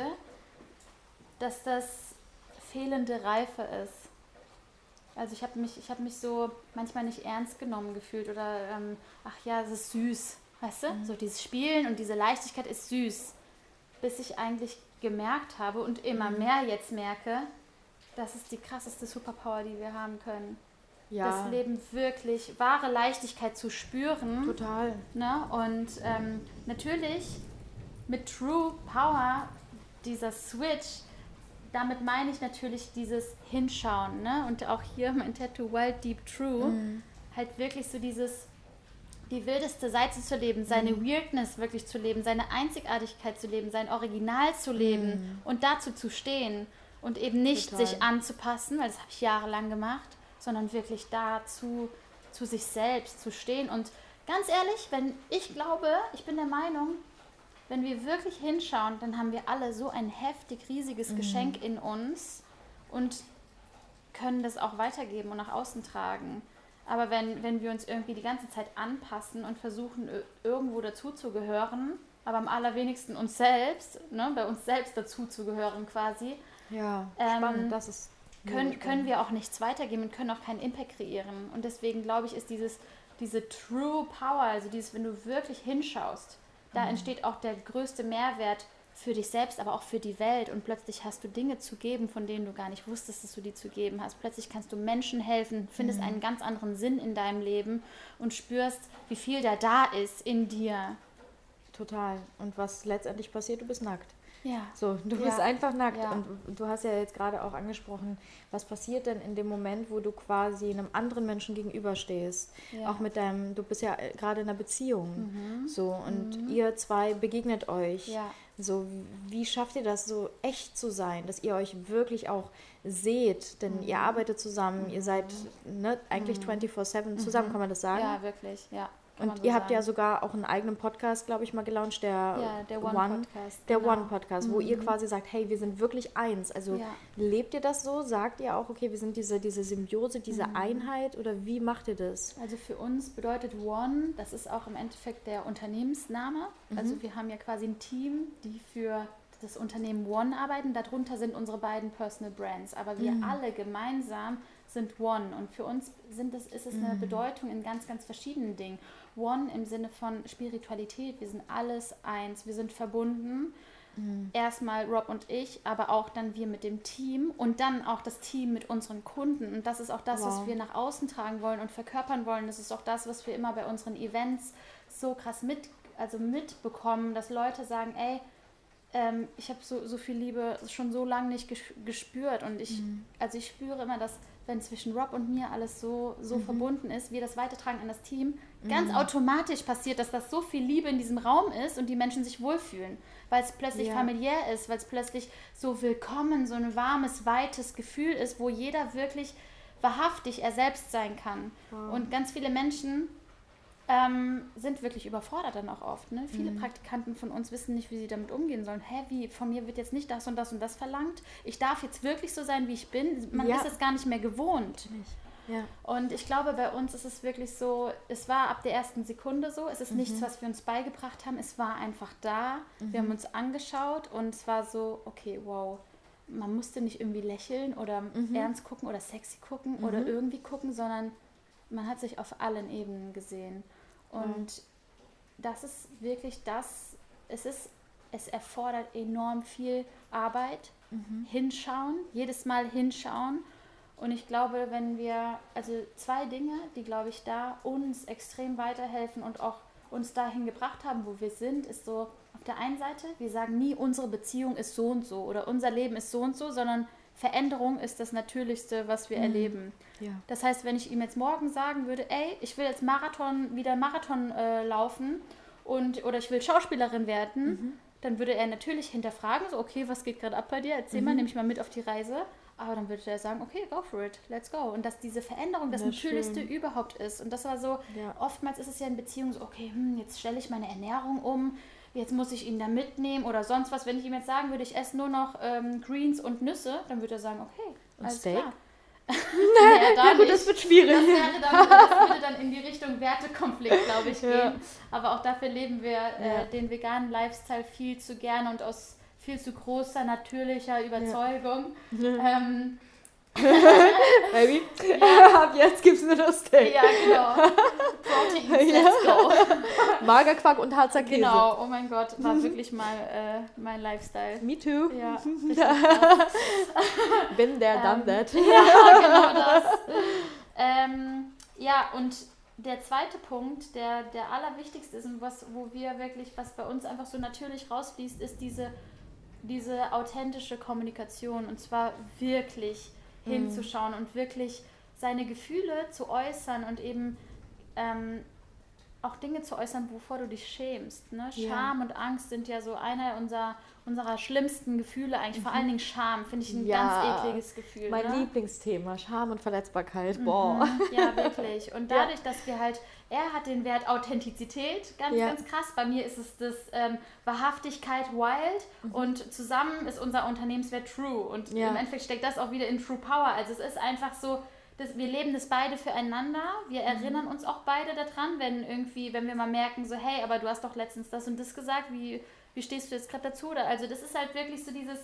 dass das fehlende Reife ist. Also ich habe mich, ich habe mich so manchmal nicht ernst genommen gefühlt oder ähm, ach ja, es ist süß, weißt du? So dieses Spielen und diese Leichtigkeit ist süß, bis ich eigentlich gemerkt habe und immer mehr jetzt merke, das ist die krasseste Superpower, die wir haben können. ja, Das Leben wirklich wahre Leichtigkeit zu spüren. total. Ne? Und ähm, natürlich mit True Power, dieser Switch, damit meine ich natürlich dieses Hinschauen. Ne? Und auch hier mein Tattoo Wild Deep True, halt wirklich so dieses, die wildeste Seite zu leben, seine Weirdness wirklich zu leben, seine Einzigartigkeit zu leben, sein Original zu leben und dazu zu stehen und eben nicht Total. sich anzupassen, weil das habe ich jahrelang gemacht, sondern wirklich dazu zu sich selbst zu stehen. Und ganz ehrlich, wenn ich glaube, ich bin der Meinung, wenn wir wirklich hinschauen, dann haben wir alle so ein heftig riesiges Geschenk in uns und können das auch weitergeben und nach außen tragen. Aber wenn, wenn wir uns irgendwie die ganze Zeit anpassen und versuchen, ir- irgendwo dazuzugehören, aber am allerwenigsten uns selbst, ne, bei uns selbst dazuzugehören quasi, Ja, Ähm, spannend, das ist können, können wir auch nichts weitergeben und können auch keinen Impact kreieren. Und deswegen glaube ich, ist dieses, diese True Power, also dieses, wenn du wirklich hinschaust, da entsteht auch der größte Mehrwert für dich selbst, aber auch für die Welt. Und plötzlich hast du Dinge zu geben, von denen du gar nicht wusstest, dass du die zu geben hast. Plötzlich kannst du Menschen helfen, findest einen ganz anderen Sinn in deinem Leben und spürst, wie viel da da ist in dir. total. Und was letztendlich passiert, du bist nackt. Ja. So, du Ja. bist einfach nackt. Ja. Und du hast ja jetzt gerade auch angesprochen, was passiert denn in dem Moment, wo du quasi einem anderen Menschen gegenüberstehst? Ja. Auch mit deinem, du bist ja äh, gerade in einer Beziehung. Mhm. So, und ihr zwei begegnet euch. Ja. So, wie schafft ihr das, so echt zu sein, dass ihr euch wirklich auch seht? Denn ihr Mhm. arbeitet zusammen, ihr seid ne, eigentlich 24-7 zusammen, kann man das sagen? Ja, wirklich, ja. Kann Und so ihr habt ja sagen. sogar auch einen eigenen Podcast, glaube ich, mal gelauncht, der, Ja, der One-Podcast, Der genau. One-Podcast, wo ihr quasi sagt, hey, wir sind wirklich eins. Also Ja. lebt ihr das so? Sagt ihr auch, okay, wir sind diese, diese Symbiose, diese Mhm. Einheit? Oder wie macht ihr das? Also für uns bedeutet One, das ist auch im Endeffekt der Unternehmensname. Mhm. Also wir haben ja quasi ein Team, die für das Unternehmen One arbeiten. Darunter sind unsere beiden Personal Brands. Aber wir Mhm. alle gemeinsam sind One. Und für uns sind es, ist es Mhm. eine Bedeutung in ganz, ganz verschiedenen Dingen. One im Sinne von Spiritualität. Wir sind alles eins. Wir sind verbunden. Mhm. Erstmal Rob und ich, aber auch dann wir mit dem Team und dann auch das Team mit unseren Kunden. Und das ist auch das, was Wow. wir nach außen tragen wollen und verkörpern wollen. Das ist auch das, was wir immer bei unseren Events so krass mit, also mitbekommen, dass Leute sagen, ey, ähm, ich habe so, so viel Liebe schon so lange nicht gespürt und ich, mhm. also ich spüre immer, dass wenn zwischen Rob und mir alles so, so mhm. verbunden ist, wir das weitertragen an das Team, mhm. ganz automatisch passiert, dass das so viel Liebe in diesem Raum ist und die Menschen sich wohlfühlen, weil es plötzlich ja. familiär ist, weil es plötzlich so willkommen, so ein warmes, weites Gefühl ist, wo jeder wirklich wahrhaftig er selbst sein kann. Wow. Und ganz viele Menschen ähm, sind wirklich überfordert dann auch oft. Ne? Viele mhm. Praktikanten von uns wissen nicht, wie sie damit umgehen sollen. Hä, wie, von mir wird jetzt nicht das und das und das verlangt. Ich darf jetzt wirklich so sein, wie ich bin. Man ja. ist es gar nicht mehr gewohnt. Ja. Und ich glaube, bei uns ist es wirklich so, es war ab der ersten Sekunde so, es ist mhm. nichts, was wir uns beigebracht haben, es war einfach da. Mhm. Wir haben uns angeschaut und es war so, okay, wow. Man musste nicht irgendwie lächeln oder mhm. ernst gucken oder sexy gucken oder mhm. irgendwie gucken, sondern man hat sich auf allen Ebenen gesehen. Und das ist wirklich das, es ist, es erfordert enorm viel Arbeit, mhm. hinschauen, jedes Mal hinschauen. Und ich glaube, wenn wir, also zwei Dinge, die, glaube ich, da uns extrem weiterhelfen und auch uns dahin gebracht haben, wo wir sind, ist so, auf der einen Seite, wir sagen nie, unsere Beziehung ist so und so oder unser Leben ist so und so, sondern Veränderung ist das Natürlichste, was wir mhm. erleben. Ja. Das heißt, wenn ich ihm jetzt morgen sagen würde, ey, ich will jetzt Marathon, wieder Marathon äh, laufen und oder ich will Schauspielerin werden, mhm. dann würde er natürlich hinterfragen, so, okay, was geht gerade ab bei dir? Erzähl mhm. mal, nehme ich mal mit auf die Reise. Aber dann würde er sagen, okay, go for it, let's go. Und dass diese Veränderung das, das Natürlichste schön. überhaupt ist. Und das war so, ja. oftmals ist es ja in Beziehungen so, okay, hm, jetzt stelle ich meine Ernährung um, jetzt muss ich ihn da mitnehmen oder sonst was. Wenn ich ihm jetzt sagen würde, ich esse nur noch ähm, Greens und Nüsse, dann würde er sagen, okay, und alles Steak? klar. (laughs) (laughs) naja, ja, gut, das wird schwierig. Das, wäre dann, das würde dann in die Richtung Wertekonflikt, glaube ich, (laughs) ja. gehen. Aber auch dafür leben wir äh, ja. den veganen Lifestyle viel zu gerne und aus viel zu großer natürlicher Überzeugung. Ähm, (laughs) Baby, ja. ab jetzt gibt es nur das Steak. Ja, genau. Proteins, (laughs) ja. let's go. Magerquark und Harzer Käse. Genau, oh mein Gott, war wirklich mal äh, mein Lifestyle. Me too. Ja, (laughs) Bin there, done ähm, that. Ja, genau das. Ähm, ja, und der zweite Punkt, der, der allerwichtigste ist und was, wo wir wirklich, was bei uns einfach so natürlich rausfließt, ist diese, diese authentische Kommunikation. Und zwar wirklich Mhm. hinzuschauen und wirklich seine Gefühle zu äußern und eben ähm, auch Dinge zu äußern, wovor du dich schämst. Ne? Scham ja. und Angst sind ja so einer unserer, unserer schlimmsten Gefühle eigentlich. Mhm. Vor allen Dingen Scham finde ich ein ja, ganz ekliges Gefühl. Mein ne? Lieblingsthema, Scham und Verletzbarkeit. Mhm. Boah. Ja, wirklich. Und (laughs) dadurch, ja. dass wir halt, er hat den Wert Authentizität, ganz, ganz krass. Bei mir ist es das ähm, Wahrhaftigkeit Wild mhm. und zusammen ist unser Unternehmenswert True. Und im Endeffekt steckt das auch wieder in True Power. Also es ist einfach so, das, wir leben das beide füreinander. Wir mhm. erinnern uns auch beide daran, wenn irgendwie, wenn wir mal merken, so, hey, aber du hast doch letztens das und das gesagt, wie, wie stehst du jetzt gerade dazu? Oder, also das ist halt wirklich so dieses,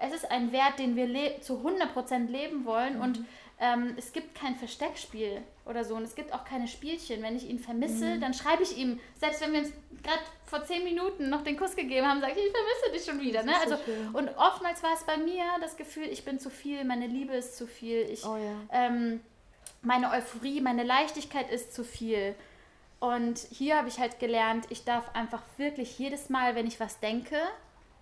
es ist ein Wert, den wir zu 100% leben wollen mhm. und ähm, es gibt kein Versteckspiel oder so und es gibt auch keine Spielchen. Wenn ich ihn vermisse, mhm. dann schreibe ich ihm, selbst wenn wir uns gerade vor zehn Minuten noch den Kuss gegeben haben, sage ich, ich vermisse dich schon wieder. Ne? Also, so und oftmals war es bei mir das Gefühl, ich bin zu viel, meine Liebe ist zu viel, ich, oh, ja. ähm, meine Euphorie, meine Leichtigkeit ist zu viel. Und hier habe ich halt gelernt, ich darf einfach wirklich jedes Mal, wenn ich was denke,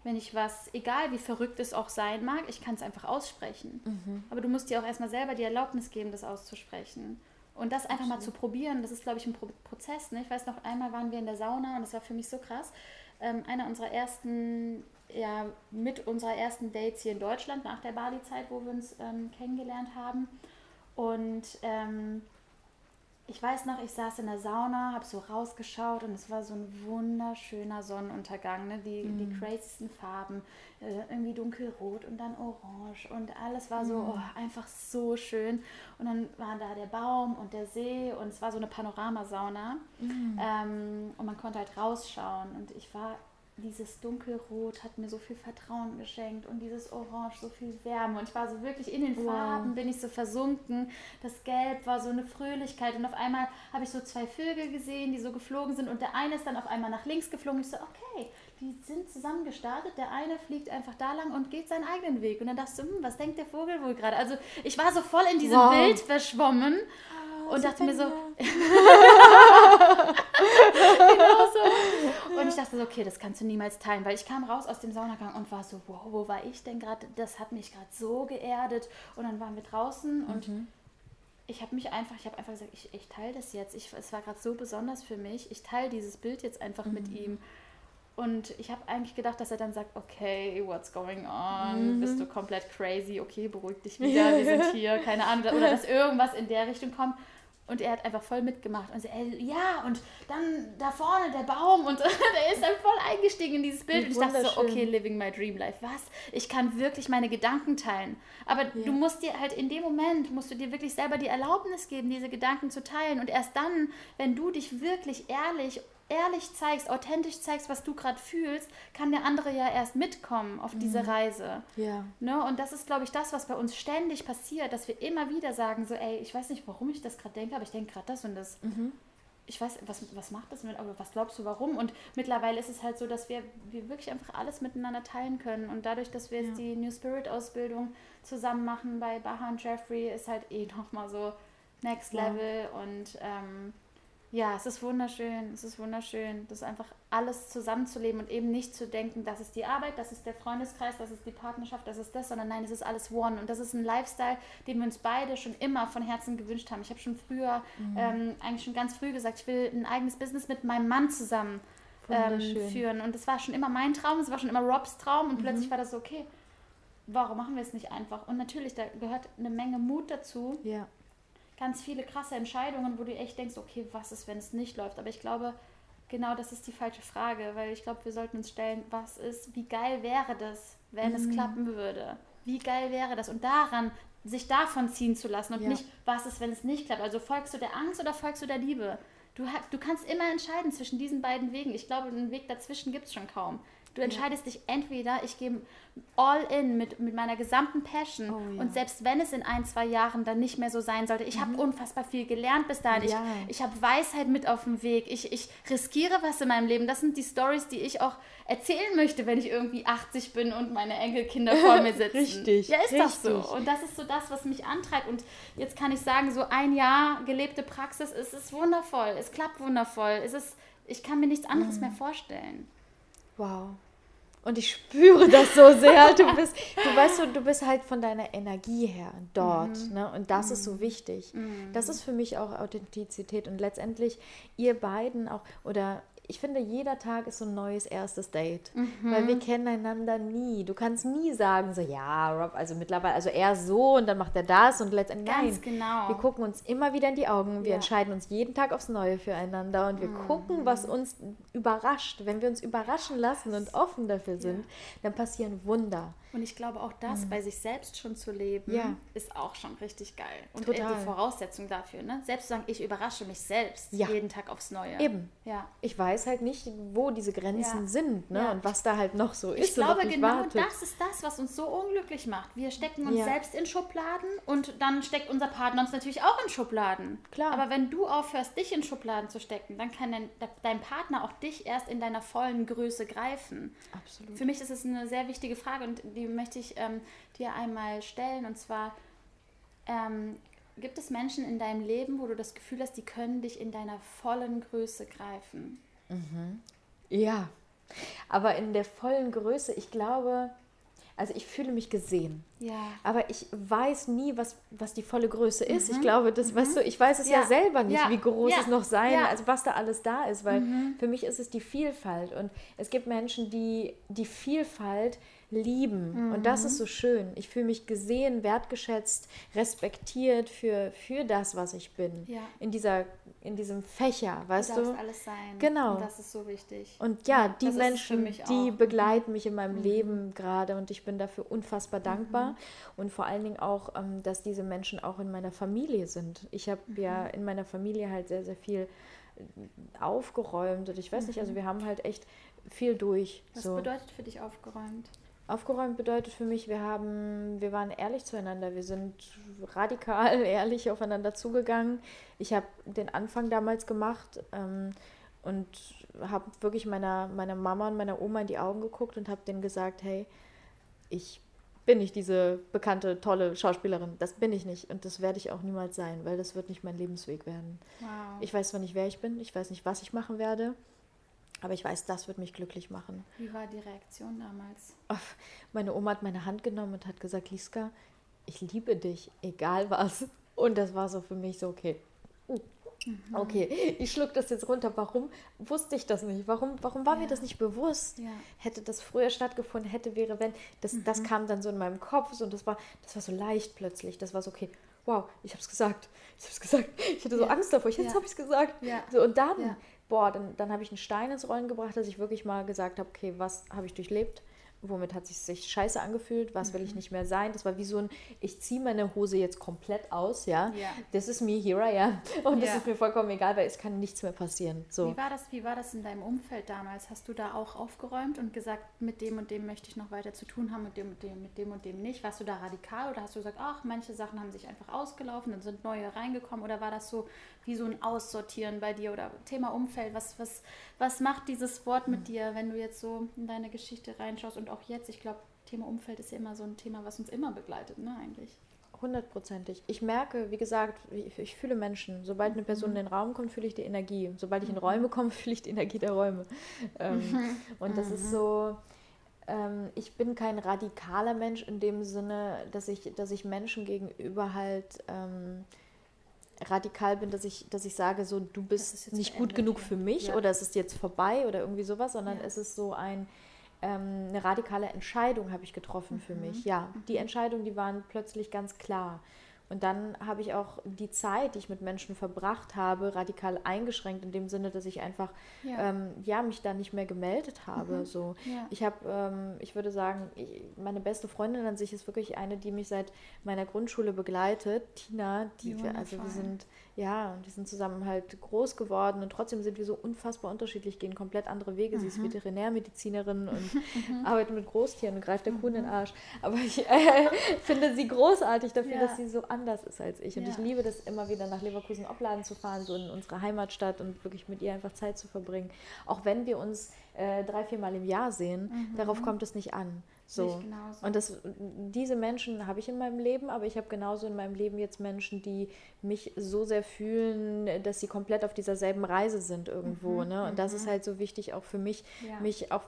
wenn ich was, egal wie verrückt es auch sein mag, ich kann es einfach aussprechen. Mhm. Aber du musst dir auch erstmal selber die Erlaubnis geben, das auszusprechen. Und das einfach mal zu probieren, das ist, glaube ich, ein Pro Prozess. Ne? Ich weiß noch, einmal waren wir in der Sauna und das war für mich so krass. Ähm, einer unserer ersten, ja, mit unserer ersten Dates hier in Deutschland nach der Bali-Zeit, wo wir uns ähm, kennengelernt haben. Und ähm, ich weiß noch, ich saß in der Sauna, habe so rausgeschaut und es war so ein wunderschöner Sonnenuntergang, ne? die, mm. die mhm. crazysten Farben, äh, irgendwie dunkelrot und dann orange und alles war so mm. oh, einfach so schön. Und dann war da der Baum und der See und es war so eine Panoramasauna mm. ähm, und man konnte halt rausschauen und ich war dieses Dunkelrot hat mir so viel Vertrauen geschenkt und dieses Orange so viel Wärme. Und ich war so wirklich in den wow. Farben, bin ich so versunken. Das Gelb war so eine Fröhlichkeit. Und auf einmal habe ich so zwei Vögel gesehen, die so geflogen sind. Und der eine ist dann auf einmal nach links geflogen. Ich so, okay, die sind zusammen gestartet. Der eine fliegt einfach da lang und geht seinen eigenen Weg. Und dann dachte ich so, hm, was denkt der Vogel wohl gerade? Also ich war so voll in diesem wow. Bild verschwommen. Oh, und dachte mir so, (laughs) genau so. Und ich dachte so, okay, das kannst du niemals teilen, weil ich kam raus aus dem Saunagang und war so, wow, wo war ich denn gerade? Das hat mich gerade so geerdet. Und dann waren wir draußen und mhm. ich habe mich einfach, ich habe einfach gesagt, ich, ich teile das jetzt. Ich, es war gerade so besonders für mich. Ich teile dieses Bild jetzt einfach mhm. mit ihm. Und ich habe eigentlich gedacht, dass er dann sagt, okay, what's going on? Mhm. Bist du komplett crazy? Okay, beruhig dich wieder, wir sind (laughs) hier, keine Ahnung. Oder dass irgendwas in der Richtung kommt. Und er hat einfach voll mitgemacht. Und so, ey, ja, und dann da vorne der Baum. Und (laughs) der ist dann voll eingestiegen in dieses Bild. Und ich dachte so, okay, living my dream life. Was? Ich kann wirklich meine Gedanken teilen. Aber ja. du musst dir halt in dem Moment, musst du dir wirklich selber die Erlaubnis geben, diese Gedanken zu teilen. Und erst dann, wenn du dich wirklich ehrlich ehrlich zeigst, authentisch zeigst, was du gerade fühlst, kann der andere ja erst mitkommen auf diese mhm. Reise. Ja. Ne? Und das ist, glaube ich, das, was bei uns ständig passiert, dass wir immer wieder sagen, so, ey, ich weiß nicht, warum ich das gerade denke, aber ich denke gerade das und das. Mhm. Ich weiß, was, was macht das mit, aber was glaubst du, warum? Und mittlerweile ist es halt so, dass wir, wir wirklich einfach alles miteinander teilen können. Und dadurch, dass wir jetzt die New Spirit Ausbildung zusammen machen bei Baha und Jeffrey, ist halt eh nochmal so Next Level ja. und ähm, ja, es ist wunderschön, es ist wunderschön, das einfach alles zusammenzuleben und eben nicht zu denken, das ist die Arbeit, das ist der Freundeskreis, das ist die Partnerschaft, das ist das, sondern nein, es ist alles One. Und das ist ein Lifestyle, den wir uns beide schon immer von Herzen gewünscht haben. Ich habe schon früher, mhm. ähm, eigentlich schon ganz früh gesagt, ich will ein eigenes Business mit meinem Mann zusammen ähm, führen. Und das war schon immer mein Traum, es war schon immer Robs Traum und mhm. plötzlich war das so, okay, warum machen wir es nicht einfach? Und natürlich, da gehört eine Menge Mut dazu. Ja ganz viele krasse Entscheidungen, wo du echt denkst, okay, was ist, wenn es nicht läuft? Aber ich glaube, genau das ist die falsche Frage, weil ich glaube, wir sollten uns stellen, was ist, wie geil wäre das, wenn mhm. es klappen würde? Wie geil wäre das? Und daran, sich davon ziehen zu lassen und ja. nicht, was ist, wenn es nicht klappt? Also folgst du der Angst oder folgst du der Liebe? Du, du kannst immer entscheiden zwischen diesen beiden Wegen. Ich glaube, einen Weg dazwischen gibt es schon kaum. Du entscheidest ja. dich entweder, ich gehe all in mit, mit meiner gesamten Passion oh, ja. und selbst wenn es in ein, zwei Jahren dann nicht mehr so sein sollte, ich mhm. habe unfassbar viel gelernt bis dahin. Ja. Ich, ich habe Weisheit mit auf dem Weg. Ich, ich riskiere was in meinem Leben. Das sind die Stories, die ich auch erzählen möchte, wenn ich irgendwie 80 bin und meine Enkelkinder vor mir (laughs) sitzen. richtig. Ja, ist richtig. das so. Und das ist so das, was mich antreibt. Und jetzt kann ich sagen, so ein Jahr gelebte Praxis, es ist wundervoll. Es klappt wundervoll. Es ist, ich kann mir nichts anderes mhm. mehr vorstellen. Wow. Und ich spüre das so sehr. Du bist, du weißt, du bist halt von deiner Energie her dort. Mhm. Ne? Und das mhm. ist so mhm. wichtig. Mhm. Das ist für mich auch Authentizität. Und letztendlich ihr beiden auch, oder ich finde, jeder Tag ist so ein neues erstes Date. Mhm. Weil wir kennen einander nie. Du kannst nie sagen, so, ja, Rob, also mittlerweile, also er so und dann macht er das und letztendlich. Ganz nein, genau. Wir gucken uns immer wieder in die Augen. Wir ja. entscheiden uns jeden Tag aufs Neue füreinander und wir mhm. gucken, was uns überrascht. Wenn wir uns überraschen lassen und offen dafür sind, ja. dann passieren Wunder. Und ich glaube, auch das mhm. bei sich selbst schon zu leben, ja. ist auch schon richtig geil. Und Total. die Voraussetzung dafür, ne? Selbst zu sagen, ich überrasche mich selbst jeden Tag aufs Neue. Eben. Ja. Ich weiß halt nicht, wo diese Grenzen ja. sind, ne? Und was da halt noch so ist. Ich glaube, genau wartet. das ist das, was uns so unglücklich macht. Wir stecken uns selbst in Schubladen und dann steckt unser Partner uns natürlich auch in Schubladen. Klar. Aber wenn du aufhörst, dich in Schubladen zu stecken, dann kann dein, dein Partner auch dich erst in deiner vollen Größe greifen. Absolut. Für mich ist es eine sehr wichtige Frage und die möchte ich ähm, dir einmal stellen. Und zwar, ähm, gibt es Menschen in deinem Leben, wo du das Gefühl hast, die können dich in deiner vollen Größe greifen? Mhm. Ja, aber in der vollen Größe, ich glaube, also ich fühle mich gesehen. Ja. Aber ich weiß nie, was, was die volle Größe ist. Mhm. Ich glaube, das, mhm. weißt du, ich weiß es ja, ja selber nicht, ja. wie groß ja. es noch sein, also was da alles da ist, weil mhm. für mich ist es die Vielfalt. Und es gibt Menschen, die die Vielfalt lieben. Mhm. Und das ist mhm. so schön. Ich fühle mich gesehen, wertgeschätzt, respektiert für, für das, was ich bin. Ja. In, dieser, in diesem Fächer, weißt du? du? alles sein. Genau. Und das ist so wichtig. Und ja, ja die Menschen, die begleiten mich in meinem mhm. Leben gerade und ich bin dafür unfassbar dankbar. Mhm. Und vor allen Dingen auch, ähm, dass diese Menschen auch in meiner Familie sind. Ich habe mhm. ja in meiner Familie halt sehr, sehr viel äh, aufgeräumt und ich weiß nicht, also mhm. wir haben halt echt viel durch. Was so. bedeutet für dich aufgeräumt? Aufgeräumt bedeutet für mich, wir haben, wir waren ehrlich zueinander, wir sind radikal (laughs) ehrlich aufeinander zugegangen. Ich habe den Anfang damals gemacht ähm, und habe wirklich meiner, meiner Mama und meiner Oma in die Augen geguckt und habe denen gesagt, hey, ich bin ich diese bekannte, tolle Schauspielerin. Das bin ich nicht und das werde ich auch niemals sein, weil das wird nicht mein Lebensweg werden. Wow. Ich weiß zwar nicht, wer ich bin, ich weiß nicht, was ich machen werde, aber ich weiß, das wird mich glücklich machen. Wie war die Reaktion damals? Meine Oma hat meine Hand genommen und hat gesagt, Liska, ich liebe dich, egal was. Und das war so für mich so, okay, Mhm. Okay, ich schluck das jetzt runter. Warum wusste ich das nicht? Warum, warum war ja. mir das nicht bewusst? Ja. Hätte das früher stattgefunden, hätte, wäre, wenn. Das, mhm. das kam dann so in meinem Kopf so, und das war, das war so leicht plötzlich. Das war so, okay, wow, ich habe es gesagt. Ich habe es gesagt. Ich hatte so ja. Angst davor. Jetzt habe ich es gesagt. So, und dann, boah, dann, dann habe ich einen Stein ins Rollen gebracht, dass ich wirklich mal gesagt habe, okay, was habe ich durchlebt? womit hat es sich scheiße angefühlt, was will ich mhm. nicht mehr sein. Das war wie so ein, ich ziehe meine Hose jetzt komplett aus, ja. ja. Das ist me, here I am. (laughs) Und das ist mir vollkommen egal, weil es kann nichts mehr passieren. So. Wie, war das, wie war das in deinem Umfeld damals? Hast du da auch aufgeräumt und gesagt, mit dem und dem möchte ich noch weiter zu tun haben, mit dem und dem, mit dem und dem nicht? Warst du da radikal oder hast du gesagt, ach, manche Sachen haben sich einfach ausgelaufen, dann sind neue reingekommen oder war das so wie so ein Aussortieren bei dir oder Thema Umfeld? Was, was, was macht dieses Wort mit mhm. dir, wenn du jetzt so in deine Geschichte reinschaust und auch jetzt, ich glaube, Thema Umfeld ist ja immer so ein Thema, was uns immer begleitet, ne, eigentlich. Hundertprozentig. Ich merke, wie gesagt, ich fühle Menschen. Sobald eine Person mhm. in den Raum kommt, fühle ich die Energie. Sobald ich in mhm. Räume komme, (laughs) fühle ich die Energie der Räume. Ähm, mhm. (laughs) Und das ist so, ähm, ich bin kein radikaler Mensch in dem Sinne, dass ich, dass ich Menschen gegenüber halt ähm, radikal bin, dass ich, dass ich sage, so du bist nicht gut genug für mich ja. oder es ist jetzt vorbei oder irgendwie sowas, sondern ja. es ist so ein ähm, eine radikale Entscheidung habe ich getroffen mhm. für mich. Ja, die mhm. Entscheidungen, die waren plötzlich ganz klar. Und dann habe ich auch die Zeit, die ich mit Menschen verbracht habe, radikal eingeschränkt, in dem Sinne, dass ich einfach ja, ähm, ja mich da nicht mehr gemeldet habe. Mhm. So. Ja. Ich habe, ähm, ich würde sagen, ich, meine beste Freundin an sich ist wirklich eine, die mich seit meiner Grundschule begleitet, Tina, die wir, also wir sind ja, und wir sind zusammen halt groß geworden und trotzdem sind wir so unfassbar unterschiedlich, gehen komplett andere Wege. Mhm. Sie ist mhm. Veterinärmedizinerin und mhm. (laughs) arbeitet mit Großtieren und greift der Kuh in den mhm. Arsch. Aber ich äh, (laughs) finde sie großartig dafür, ja. dass sie so anders ist als ich. Und ja. ich liebe das immer wieder nach Leverkusen-Opladen zu fahren, so in unsere Heimatstadt und wirklich mit ihr einfach Zeit zu verbringen. Auch wenn wir uns äh, drei, vier Mal im Jahr sehen, mhm. darauf kommt es nicht an. So. Und das, diese Menschen habe ich in meinem Leben, aber ich habe genauso in meinem Leben jetzt Menschen, die mich so sehr fühlen, dass sie komplett auf dieser selben Reise sind irgendwo. Mhm, ne? Und das ist mhm. halt so wichtig auch für mich, ja. mich auch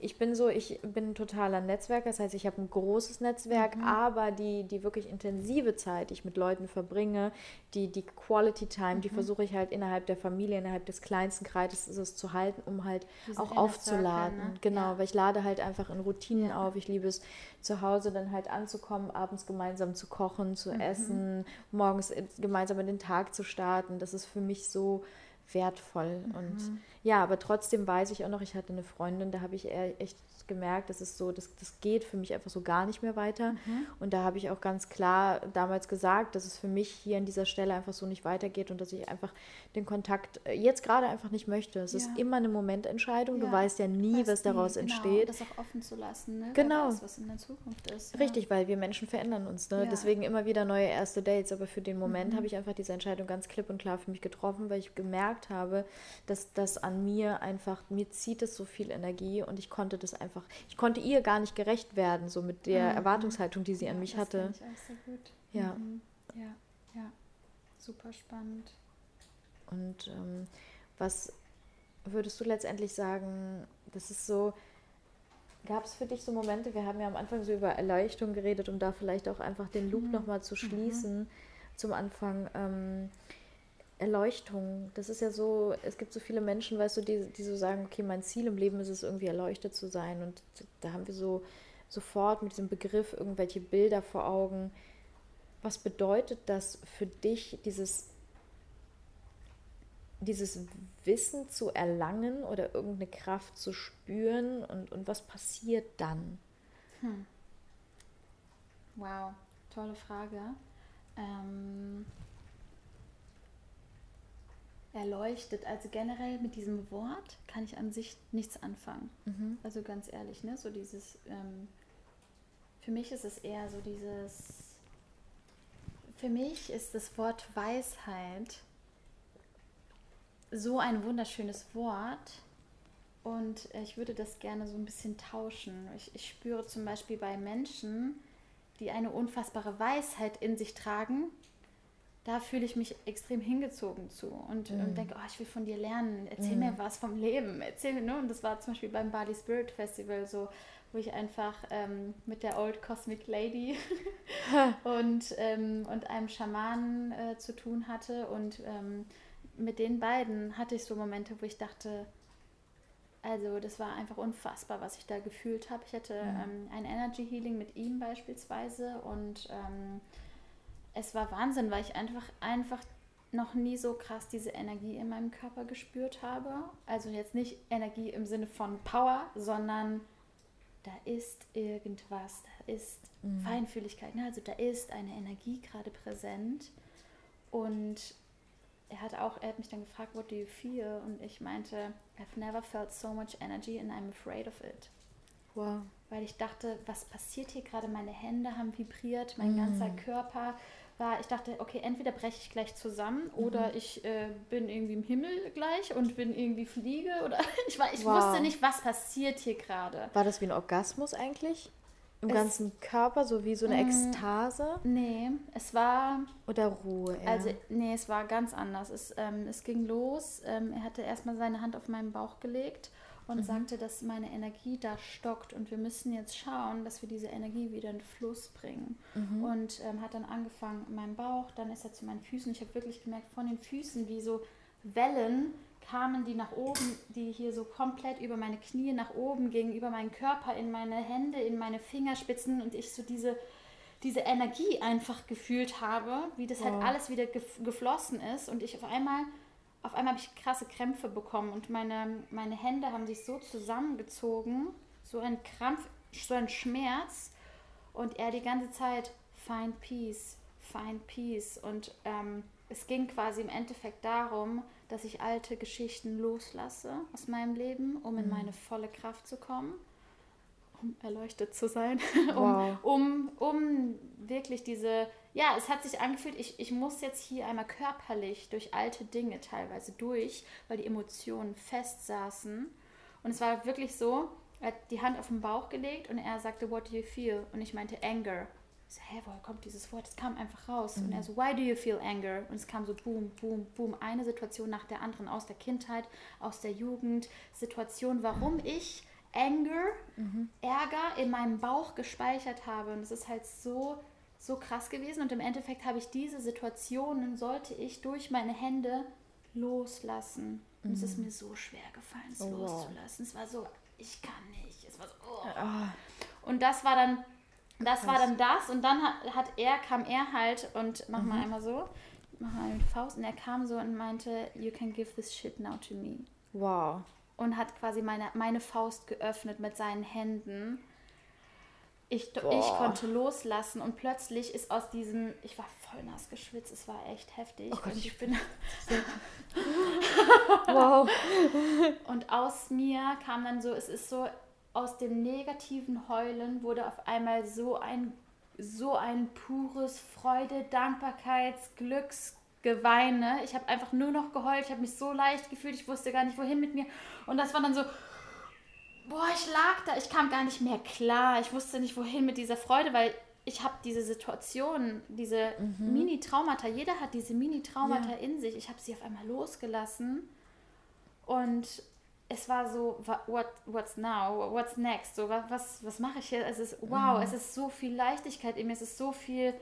ich bin so, ich bin ein totaler Netzwerker, das heißt, ich habe ein großes Netzwerk, mhm. aber die, die wirklich intensive Zeit, die ich mit Leuten verbringe, die, die Quality Time, mhm. die versuche ich halt innerhalb der Familie, innerhalb des kleinsten Kreises zu halten, um halt Diese auch aufzuladen. Ne? Genau, ja. weil ich lade halt einfach in Routinen auf. Ich liebe es, zu Hause dann halt anzukommen, abends gemeinsam zu kochen, zu mhm. essen, morgens gemeinsam in den Tag zu starten. Das ist für mich so wertvoll. Mhm. Und ja, aber trotzdem weiß ich auch noch, ich hatte eine Freundin, da habe ich echt gemerkt, das ist so, das, das geht für mich einfach so gar nicht mehr weiter. Mhm. Und da habe ich auch ganz klar damals gesagt, dass es für mich hier an dieser Stelle einfach so nicht weitergeht und dass ich einfach den Kontakt äh, jetzt gerade einfach nicht möchte. Es ja. ist immer eine Momententscheidung. Ja. Du weißt ja nie, weißt was daraus nie, genau. entsteht. Das auch offen zu lassen, ne? Genau. Weiß, was in der Zukunft ist. Ja. Richtig, weil wir Menschen verändern uns. Ne? Deswegen immer wieder neue erste Dates. Aber für den Moment mhm. habe ich einfach diese Entscheidung ganz klipp und klar für mich getroffen, weil ich gemerkt habe, dass das an mir einfach, mir zieht es so viel Energie und ich konnte das einfach einfach, ich konnte ihr gar nicht gerecht werden, so mit der mhm. Erwartungshaltung, die sie ja, an mich das hatte. Ich auch sehr gut. Ja. Mhm. Ja, ja. Super spannend. Und ähm, was würdest du letztendlich sagen, das ist so, gab es für dich so Momente, wir haben ja am Anfang so über Erleuchtung geredet, um da vielleicht auch einfach den Loop mhm. nochmal zu mhm. schließen mhm. zum Anfang. Ähm, Erleuchtung. Das ist ja so, es gibt so viele Menschen, weißt du, die, die so sagen, okay, mein Ziel im Leben ist es, irgendwie erleuchtet zu sein. Und da haben wir so sofort mit diesem Begriff irgendwelche Bilder vor Augen. Was bedeutet das für dich, dieses, dieses Wissen zu erlangen oder irgendeine Kraft zu spüren und, und was passiert dann? Hm. Wow, tolle Frage. Ähm erleuchtet. Also generell mit diesem Wort kann ich an sich nichts anfangen. Mhm. Also ganz ehrlich, ne? So dieses, ähm, für mich ist es eher so dieses, für mich ist das Wort Weisheit so ein wunderschönes Wort. Und ich würde das gerne so ein bisschen tauschen. Ich, ich spüre zum Beispiel bei Menschen, die eine unfassbare Weisheit in sich tragen, da fühle ich mich extrem hingezogen zu und, mhm. und denke, oh, ich will von dir lernen, erzähl mhm. mir was vom Leben, erzähl mir, ne? Und das war zum Beispiel beim Bali Spirit Festival so, wo ich einfach ähm, mit der Old Cosmic Lady (laughs) und, ähm, und einem Schamanen äh, zu tun hatte. Und ähm, mit den beiden hatte ich so Momente, wo ich dachte, also das war einfach unfassbar, was ich da gefühlt habe. Ich hatte mhm. ein Energy Healing mit ihm beispielsweise und ähm, es war Wahnsinn, weil ich einfach, einfach noch nie so krass diese Energie in meinem Körper gespürt habe. Also jetzt nicht Energie im Sinne von Power, sondern da ist irgendwas, da ist mhm. Feinfühligkeit, ne? also da ist eine Energie gerade präsent. Und er hat auch, er hat mich dann gefragt, what do you feel? Und ich meinte, I've never felt so much energy and I'm afraid of it. Wow. Weil ich dachte, was passiert hier gerade? Meine Hände haben vibriert, mein mm. ganzer Körper war, ich dachte, okay, entweder breche ich gleich zusammen mhm. oder ich äh, bin irgendwie im Himmel gleich und bin irgendwie fliege oder (laughs) ich, war, ich wow. wusste nicht, was passiert hier gerade. War das wie ein Orgasmus eigentlich? Im es, ganzen Körper, so wie so eine mm, Ekstase? Nee, es war. Oder Ruhe, ja. Also, nee, es war ganz anders. Es, ähm, es ging los. Ähm, er hatte erstmal seine Hand auf meinen Bauch gelegt und mhm. sagte, dass meine Energie da stockt und wir müssen jetzt schauen, dass wir diese Energie wieder in Fluss bringen. Mhm. Und ähm, hat dann angefangen in meinem Bauch, dann ist er zu meinen Füßen. Ich habe wirklich gemerkt, von den Füßen wie so Wellen kamen die nach oben, die hier so komplett über meine Knie nach oben gingen, über meinen Körper, in meine Hände, in meine Fingerspitzen und ich so diese, diese Energie einfach gefühlt habe, wie das halt wow. halt alles wieder geflossen ist und ich auf einmal auf einmal habe ich krasse Krämpfe bekommen und meine, meine Hände haben sich so zusammengezogen, so ein Krampf, so ein Schmerz und er die ganze Zeit find peace, find peace und ähm, es ging quasi im Endeffekt darum, dass ich alte Geschichten loslasse aus meinem Leben, um in mhm. meine volle Kraft zu kommen um erleuchtet zu sein, (laughs) wow. um, um, um wirklich diese, ja, es hat sich angefühlt, ich, ich muss jetzt hier einmal körperlich durch alte Dinge teilweise durch, weil die Emotionen festsaßen. Und es war wirklich so, er hat die Hand auf den Bauch gelegt und er sagte, what do you feel? Und ich meinte, anger. Ich so, hä, woher kommt dieses Wort? Es kam einfach raus. Mhm. Und er so, why do you feel anger? Und es kam so boom, boom, boom, eine Situation nach der anderen aus der Kindheit, aus der Jugend, Situation, warum ich Anger, mhm. Ärger in meinem Bauch gespeichert habe. Und es ist halt so, so krass gewesen. Und im Endeffekt habe ich diese Situationen, sollte ich durch meine Hände loslassen. Und mhm. es ist mhm. mir so schwer gefallen, es oh, loszulassen. Wow. Es war so, ich kann nicht. Es war so, oh. oh. Und das war dann, das krass. war dann das. Und dann hat, hat, er, kam er halt und mach mhm. mal einmal so, mach mal mit Faust. Und er kam so und meinte, you can give this shit now to me. Wow und hat quasi meine, meine Faust geöffnet mit seinen Händen. Ich, ich konnte loslassen und plötzlich ist aus diesem, ich war voll nass geschwitzt, es war echt heftig. Oh Gott, und ich bin. (laughs) wow. Und aus mir kam dann so, es ist so, aus dem negativen Heulen wurde auf einmal so ein, so ein pures Freude, Dankbarkeits, Glücks, Geweine. Ich habe einfach nur noch geheult. Ich habe mich so leicht gefühlt. Ich wusste gar nicht, wohin mit mir. Und das war dann so, boah, ich lag da. Ich kam gar nicht mehr klar. Ich wusste nicht, wohin mit dieser Freude, weil ich habe diese Situation, diese mhm. Mini-Traumata. Jeder hat diese Mini-Traumata ja. in sich. Ich habe sie auf einmal losgelassen. Und es war so, what, what's now? What's next? So, was, was mache ich hier? Es ist, wow, mhm. es ist so viel Leichtigkeit in mir. Es ist so viel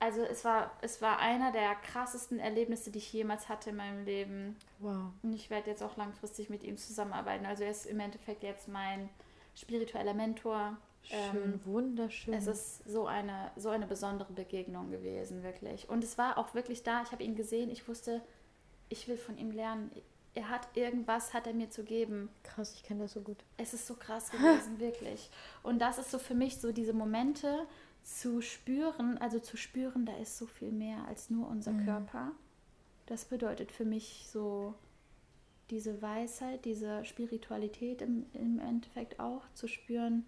also es war, es war einer der krassesten Erlebnisse, die ich jemals hatte in meinem Leben. Wow. Und ich werde jetzt auch langfristig mit ihm zusammenarbeiten. Also er ist im Endeffekt jetzt mein spiritueller Mentor. Schön, ähm, wunderschön. Es ist so eine, so eine besondere Begegnung gewesen, wirklich. Und es war auch wirklich da, ich habe ihn gesehen, ich wusste, ich will von ihm lernen. Er hat irgendwas, hat er mir zu geben. Krass, ich kenne das so gut. Es ist so krass gewesen, (laughs) wirklich. Und das ist so für mich so diese Momente, zu spüren, also zu spüren, da ist so viel mehr als nur unser mhm. Körper. Das bedeutet für mich so diese Weisheit, diese Spiritualität im, im Endeffekt auch zu spüren,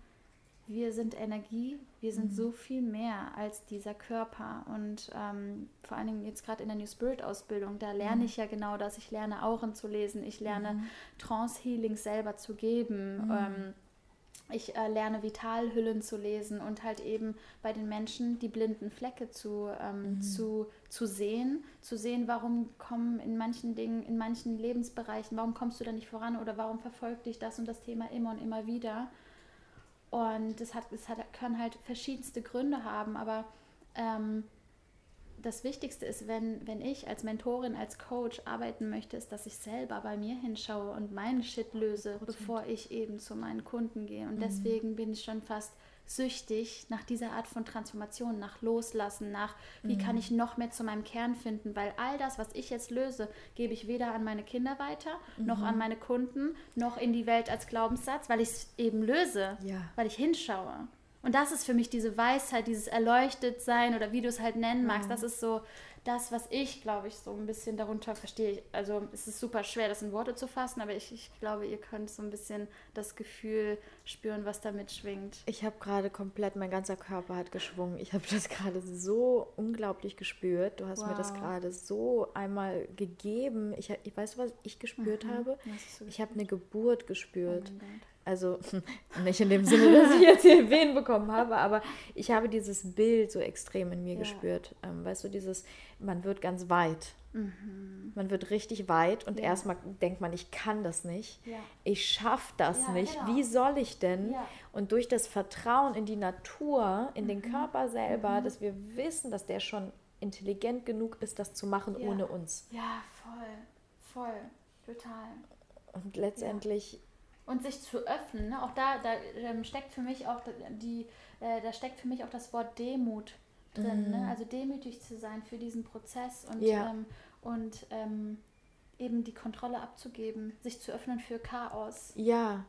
wir sind Energie, wir sind mhm. so viel mehr als dieser Körper. Und ähm, vor allen Dingen jetzt gerade in der New Spirit Ausbildung, da lerne mhm. ich ja genau das. Ich lerne Auren zu lesen, ich lerne mhm. Trance Healing selber zu geben. Mhm. Ähm, ich äh, lerne Vitalhüllen zu lesen und halt eben bei den Menschen die blinden Flecke zu, ähm, mhm. zu, zu sehen, zu sehen, warum kommen in manchen Dingen, in manchen Lebensbereichen, warum kommst du da nicht voran oder warum verfolgt dich das und das Thema immer und immer wieder. Und es hat, es hat, können halt verschiedenste Gründe haben, aber ähm, das Wichtigste ist, wenn, wenn ich als Mentorin, als Coach arbeiten möchte, ist, dass ich selber bei mir hinschaue und meinen Shit löse, Prozent. bevor ich eben zu meinen Kunden gehe. Und mhm. deswegen bin ich schon fast süchtig nach dieser Art von Transformation, nach Loslassen, nach wie mhm. kann ich noch mehr zu meinem Kern finden, weil all das, was ich jetzt löse, gebe ich weder an meine Kinder weiter, mhm. noch an meine Kunden, noch in die Welt als Glaubenssatz, weil ich es eben löse, ja. weil ich hinschaue. Und das ist für mich diese Weisheit, dieses Erleuchtetsein oder wie du es halt nennen magst. Mhm. Das ist so das, was ich, glaube ich, so ein bisschen darunter verstehe. Also es ist super schwer, das in Worte zu fassen, aber ich, ich glaube, ihr könnt so ein bisschen das Gefühl spüren, was damit schwingt. Ich habe gerade komplett, mein ganzer Körper hat geschwungen. Ich habe das gerade so unglaublich gespürt. Du hast wow. mir das gerade so einmal gegeben. Ich, ich weiß, was ich gespürt mhm. habe. Ich habe eine Geburt gespürt. Oh also (laughs) nicht in dem Sinne, dass ich jetzt hier Wehen bekommen habe, aber ich habe dieses Bild so extrem in mir ja. gespürt. Ähm, weißt du, dieses, man wird ganz weit. Mhm. Man wird richtig weit und ja. erstmal denkt man, ich kann das nicht. Ja. Ich schaffe das nicht. Genau. Wie soll ich denn? Und durch das Vertrauen in die Natur, in mhm. den Körper selber, mhm. dass wir wissen, dass der schon intelligent genug ist, das zu machen ohne uns. Ja, voll, voll, total. Und letztendlich und sich zu öffnen. Ne? Auch da, da ähm, steckt für mich auch die, äh, da steckt für mich auch das Wort Demut drin. Ne? Mhm. Ne? Also demütig zu sein für diesen Prozess und, ja. ähm, und ähm, eben die Kontrolle abzugeben, sich zu öffnen für Chaos. Ja.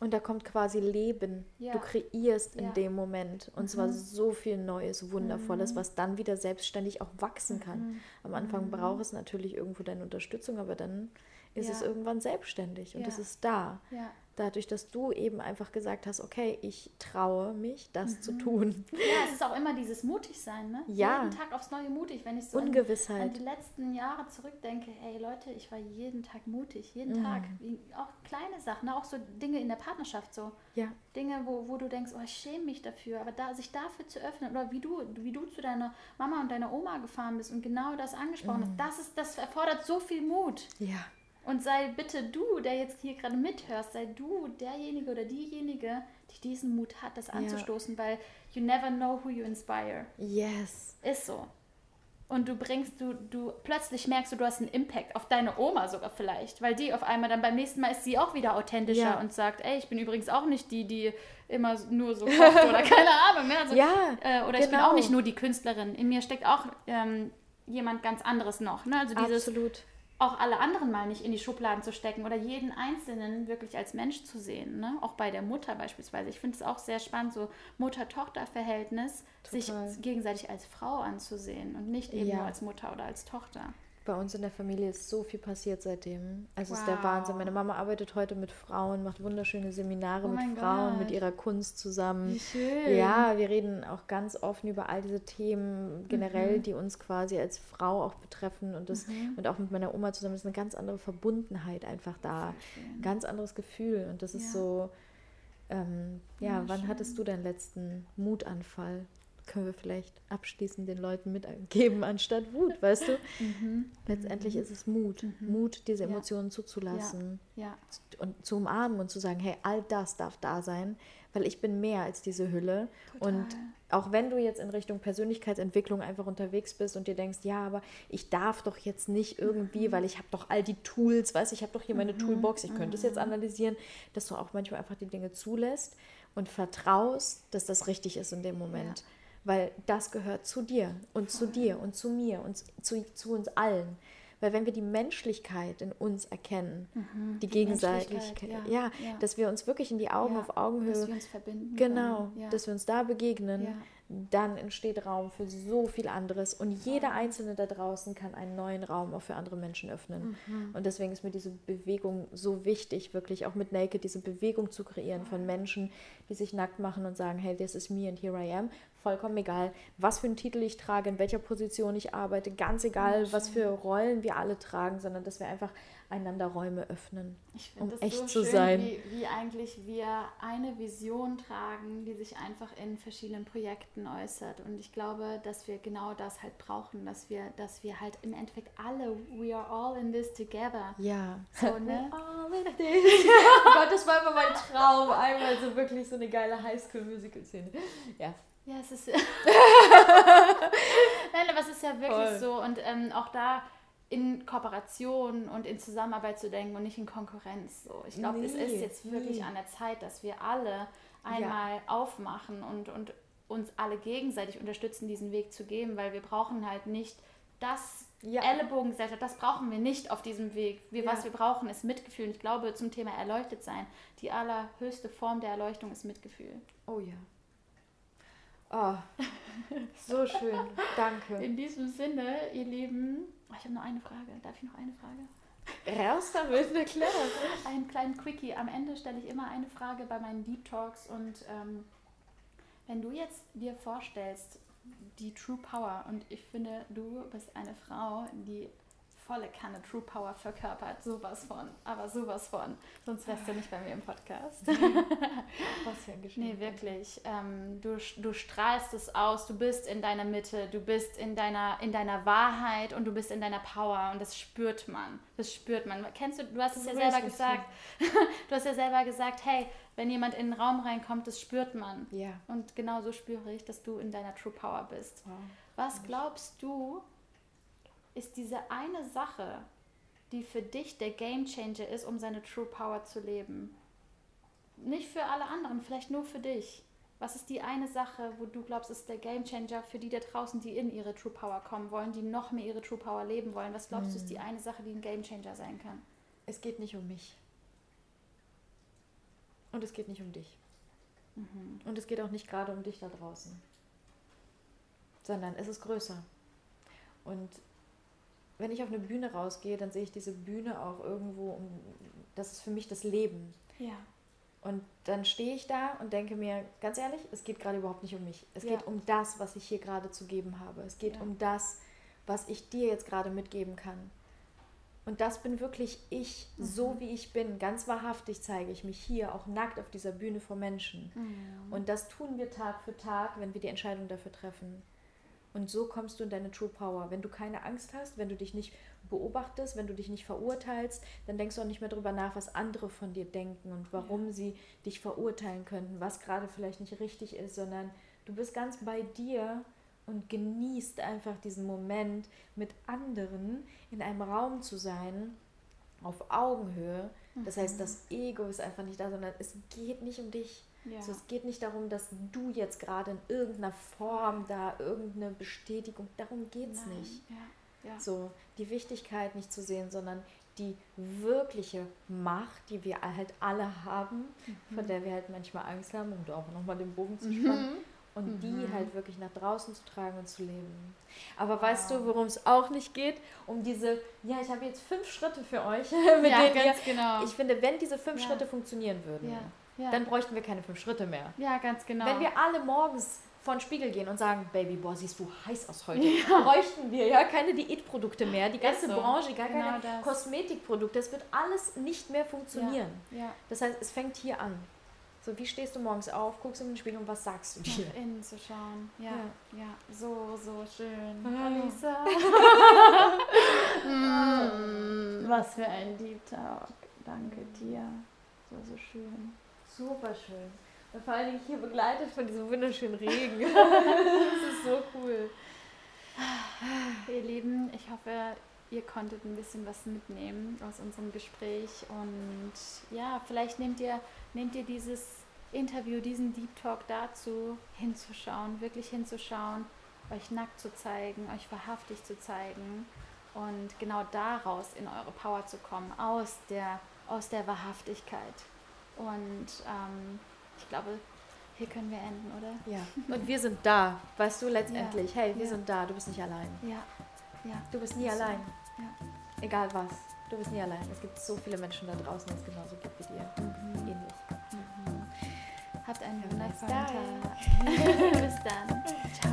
Und da kommt quasi Leben. Ja. Du kreierst in ja. dem Moment. Und mhm. zwar so viel Neues, Wundervolles, mhm. was dann wieder selbstständig auch wachsen kann. Mhm. Am Anfang mhm. braucht es natürlich irgendwo deine Unterstützung, aber dann ist ja. es irgendwann selbstständig und ja. es ist da. Ja. Dadurch, dass du eben einfach gesagt hast, okay, ich traue mich, das mhm. zu tun. Ja, es ist auch immer dieses Mutigsein, ne? Ja. Jeden Tag aufs Neue mutig. Wenn ich so Ungewissheit. An, an die letzten Jahre zurückdenke, hey Leute, ich war jeden Tag mutig, jeden mhm. Tag. Auch kleine Sachen, auch so Dinge in der Partnerschaft so. Ja. Dinge, wo, wo du denkst, oh, ich schäme mich dafür. Aber da, sich dafür zu öffnen, oder wie du, wie du zu deiner Mama und deiner Oma gefahren bist und genau das angesprochen mhm. hast, das, ist, das erfordert so viel Mut. Ja. Und sei bitte du, der jetzt hier gerade mithörst, sei du derjenige oder diejenige, die diesen Mut hat, das anzustoßen, ja. weil you never know who you inspire. Yes. Ist so. Und du bringst, du, du plötzlich merkst du, du hast einen Impact auf deine Oma sogar vielleicht, weil die auf einmal dann beim nächsten Mal ist sie auch wieder authentischer ja. und sagt, ey, ich bin übrigens auch nicht die, die immer nur so kocht oder (laughs) keine Ahnung. Ne? Also, ja, äh, oder genau. ich bin auch genau. nicht nur die Künstlerin. In mir steckt auch ähm, jemand ganz anderes noch. Ne? Also dieses, Absolut auch alle anderen mal nicht in die Schubladen zu stecken oder jeden Einzelnen wirklich als Mensch zu sehen. Ne? Auch bei der Mutter beispielsweise. Ich finde es auch sehr spannend, so Mutter-Tochter-Verhältnis, sich gegenseitig als Frau anzusehen und nicht eben ja. nur als Mutter oder als Tochter. Bei uns in der Familie ist so viel passiert seitdem. Also wow. ist der Wahnsinn. Meine Mama arbeitet heute mit Frauen, macht wunderschöne Seminare oh mit Frauen, Gott. mit ihrer Kunst zusammen. Wie schön. Ja, wir reden auch ganz offen über all diese Themen generell, mhm. die uns quasi als Frau auch betreffen und das mhm. und auch mit meiner Oma zusammen ist eine ganz andere Verbundenheit einfach da, ein ganz anderes Gefühl und das ist so. Ähm, ja, wann hattest du deinen letzten Mutanfall? Können wir vielleicht abschließend den Leuten mitgeben, (laughs) anstatt Wut, weißt du? Mhm. Letztendlich ist es Mut. Mhm. Mut, diese Emotionen ja. zuzulassen ja. ja. und zu umarmen und zu sagen, hey, all das darf da sein, weil ich bin mehr als diese Hülle. Total. Und auch wenn du jetzt in Richtung Persönlichkeitsentwicklung einfach unterwegs bist und dir denkst, ja, aber ich darf doch jetzt nicht irgendwie, mhm. weil ich habe doch all die Tools, weißt du, ich habe doch hier meine mhm. Toolbox, ich könnte es jetzt mhm. analysieren, dass du auch manchmal einfach die Dinge zulässt und vertraust, dass das richtig ist in dem Moment. Ja weil das gehört zu dir und zu dir und zu mir und zu, zu uns allen. Weil wenn wir die Menschlichkeit in uns erkennen, mhm, die, die, Gegenseitigkeit, ja, ja, ja, dass wir uns wirklich in die Augen ja, auf Augenhöhe, dass wir uns verbinden, genau, dass wir uns da begegnen, dann entsteht Raum für so viel anderes. Und jeder Einzelne da draußen kann einen neuen Raum auch für andere Menschen öffnen. Mhm. Und deswegen ist mir diese Bewegung so wichtig, wirklich auch mit Naked diese Bewegung zu kreieren von Menschen, die sich nackt machen und sagen, hey, this is me and here I am, vollkommen egal, was für einen Titel ich trage, in welcher Position ich arbeite, ganz egal, was für Rollen wir alle tragen, sondern dass wir einfach einander Räume öffnen, um echt so zu schön, sein. Wie, wie eigentlich wir eine Vision tragen, die sich einfach in verschiedenen Projekten äußert. Und ich glaube, dass wir genau das halt brauchen, dass wir, dass wir halt im Endeffekt alle, we are all in this together. Ja. So, (laughs) ne? all in this. (laughs) oh Gott, das war immer mein Traum. Einmal so wirklich so eine geile Highschool-Musical-Szene. Ja. Ja, es ist. (laughs) Nein, aber es ist ja wirklich Voll. so. Und ähm, auch da in Kooperation und in Zusammenarbeit zu denken und nicht in Konkurrenz. So. Ich glaube, nee, es ist jetzt wirklich nee. an der Zeit, dass wir alle einmal ja. aufmachen und, und uns alle gegenseitig unterstützen, diesen Weg zu gehen, weil wir brauchen halt nicht das ja. Ellenbogengesellschaft, das brauchen wir nicht auf diesem Weg. Wir, ja. Was wir brauchen, ist Mitgefühl. Und ich glaube, zum Thema erleuchtet sein, die allerhöchste Form der Erleuchtung ist Mitgefühl. Oh ja. Oh, so schön. (laughs) Danke. In diesem Sinne, ihr Lieben, oh, ich habe noch eine Frage. Darf ich noch eine Frage? Raus damit, na klar. (laughs) Einen kleinen Quickie. Am Ende stelle ich immer eine Frage bei meinen Deep Talks und ähm, wenn du jetzt dir vorstellst, die True Power. Und ich finde, du bist eine Frau, die volle Kanne True Power verkörpert. Sowas von. Aber sowas von. Sonst wärst du nicht bei mir im Podcast. (laughs) Was für ein Geschenk. Nee, wirklich. Ähm, du, du strahlst es aus. Du bist in deiner Mitte. Du bist in deiner, in deiner Wahrheit und du bist in deiner Power. Und das spürt man. Das spürt man. Kennst du, du hast es ja selber gesagt. (laughs) du hast ja selber gesagt, hey, wenn jemand in den Raum reinkommt, das spürt man. Ja. Und genauso spüre ich, dass du in deiner True Power bist. Wow. Was glaubst du, ist diese eine Sache, die für dich der Game Changer ist, um seine True Power zu leben. Nicht für alle anderen, vielleicht nur für dich. Was ist die eine Sache, wo du glaubst, ist der Game Changer für die da draußen, die in ihre True Power kommen wollen, die noch mehr ihre True Power leben wollen? Was glaubst hm. du, ist die hm. eine Sache, die ein Game Changer sein kann? Es geht nicht um mich. Und es geht nicht um dich. Mhm. Und es geht auch nicht gerade um dich da draußen. Sondern es ist größer. Und wenn ich auf eine Bühne rausgehe, dann sehe ich diese Bühne auch irgendwo, das ist für mich das Leben. Ja. Und dann stehe ich da und denke mir, ganz ehrlich, es geht gerade überhaupt nicht um mich. Es ja. geht um das, was ich hier gerade zu geben habe. Es geht ja. um das, was ich dir jetzt gerade mitgeben kann. Und das bin wirklich ich, mhm. so wie ich bin. Ganz wahrhaftig zeige ich mich hier, auch nackt auf dieser Bühne vor Menschen. Mhm. Und das tun wir Tag für Tag, wenn wir die Entscheidung dafür treffen. Und so kommst du in deine True Power. Wenn du keine Angst hast, wenn du dich nicht beobachtest, wenn du dich nicht verurteilst, dann denkst du auch nicht mehr darüber nach, was andere von dir denken und warum ja. sie dich verurteilen könnten, was gerade vielleicht nicht richtig ist, sondern du bist ganz bei dir und genießt einfach diesen Moment, mit anderen in einem Raum zu sein, auf Augenhöhe. Das heißt, mhm. das Ego ist einfach nicht da, sondern es geht nicht um dich. Ja. Also es geht nicht darum, dass du jetzt gerade in irgendeiner Form da irgendeine Bestätigung, darum geht es nicht. Ja. Ja. So die Wichtigkeit nicht zu sehen, sondern die wirkliche Macht, die wir halt alle haben, mhm. von der wir halt manchmal Angst haben, um da auch nochmal den Bogen zu spannen. Mhm. Und mhm. die halt wirklich nach draußen zu tragen und zu leben. Aber wow. weißt du, worum es auch nicht geht? Um diese, ja, ich habe jetzt fünf Schritte für euch. (laughs) mit ja, denen ganz ihr, genau. Ich finde, wenn diese fünf Schritte funktionieren würden, ja. Dann bräuchten wir keine fünf Schritte mehr. Ja, ganz genau. Wenn wir alle morgens vor den Spiegel gehen und sagen, Baby, boah, siehst du heiß aus heute, (laughs) ja. bräuchten wir ja keine Diätprodukte mehr, die ganze so. Branche, gar genau keine das. Kosmetikprodukte, das wird alles nicht mehr funktionieren. Ja. Ja. Das heißt, es fängt hier an. So, wie stehst du morgens auf, guckst in den Spiegel und was sagst du dir? Nach innen zu schauen. Ja, ja, ja. so, so schön. Alisa. (laughs) mm, was für ein Deep Talk. Danke dir. So, so schön. Super schön. Und vor allen Dingen hier begleitet von diesem wunderschönen Regen. (laughs) das ist so cool. Ihr Lieben, ich hoffe, ihr konntet ein bisschen was mitnehmen aus unserem Gespräch. Und ja, vielleicht nehmt ihr, nehmt ihr dieses Interview, diesen Deep Talk dazu, hinzuschauen, wirklich hinzuschauen, euch nackt zu zeigen, euch wahrhaftig zu zeigen und genau daraus in eure Power zu kommen, aus der, aus der Wahrhaftigkeit. Und ähm, ich glaube, hier können wir enden, oder? Ja. (laughs) Und wir sind da, weißt du, letztendlich. Ja. Hey, wir ja. sind da, du bist nicht allein. Ja. ja. Du bist nie allein. Ja. Egal was. Du bist nie allein. Es gibt so viele Menschen da draußen, die es genauso gibt wie dir. Mhm. Ähnlich. Mhm. Habt einen wundervollen Tag. (laughs) Bis dann. (laughs) Ciao.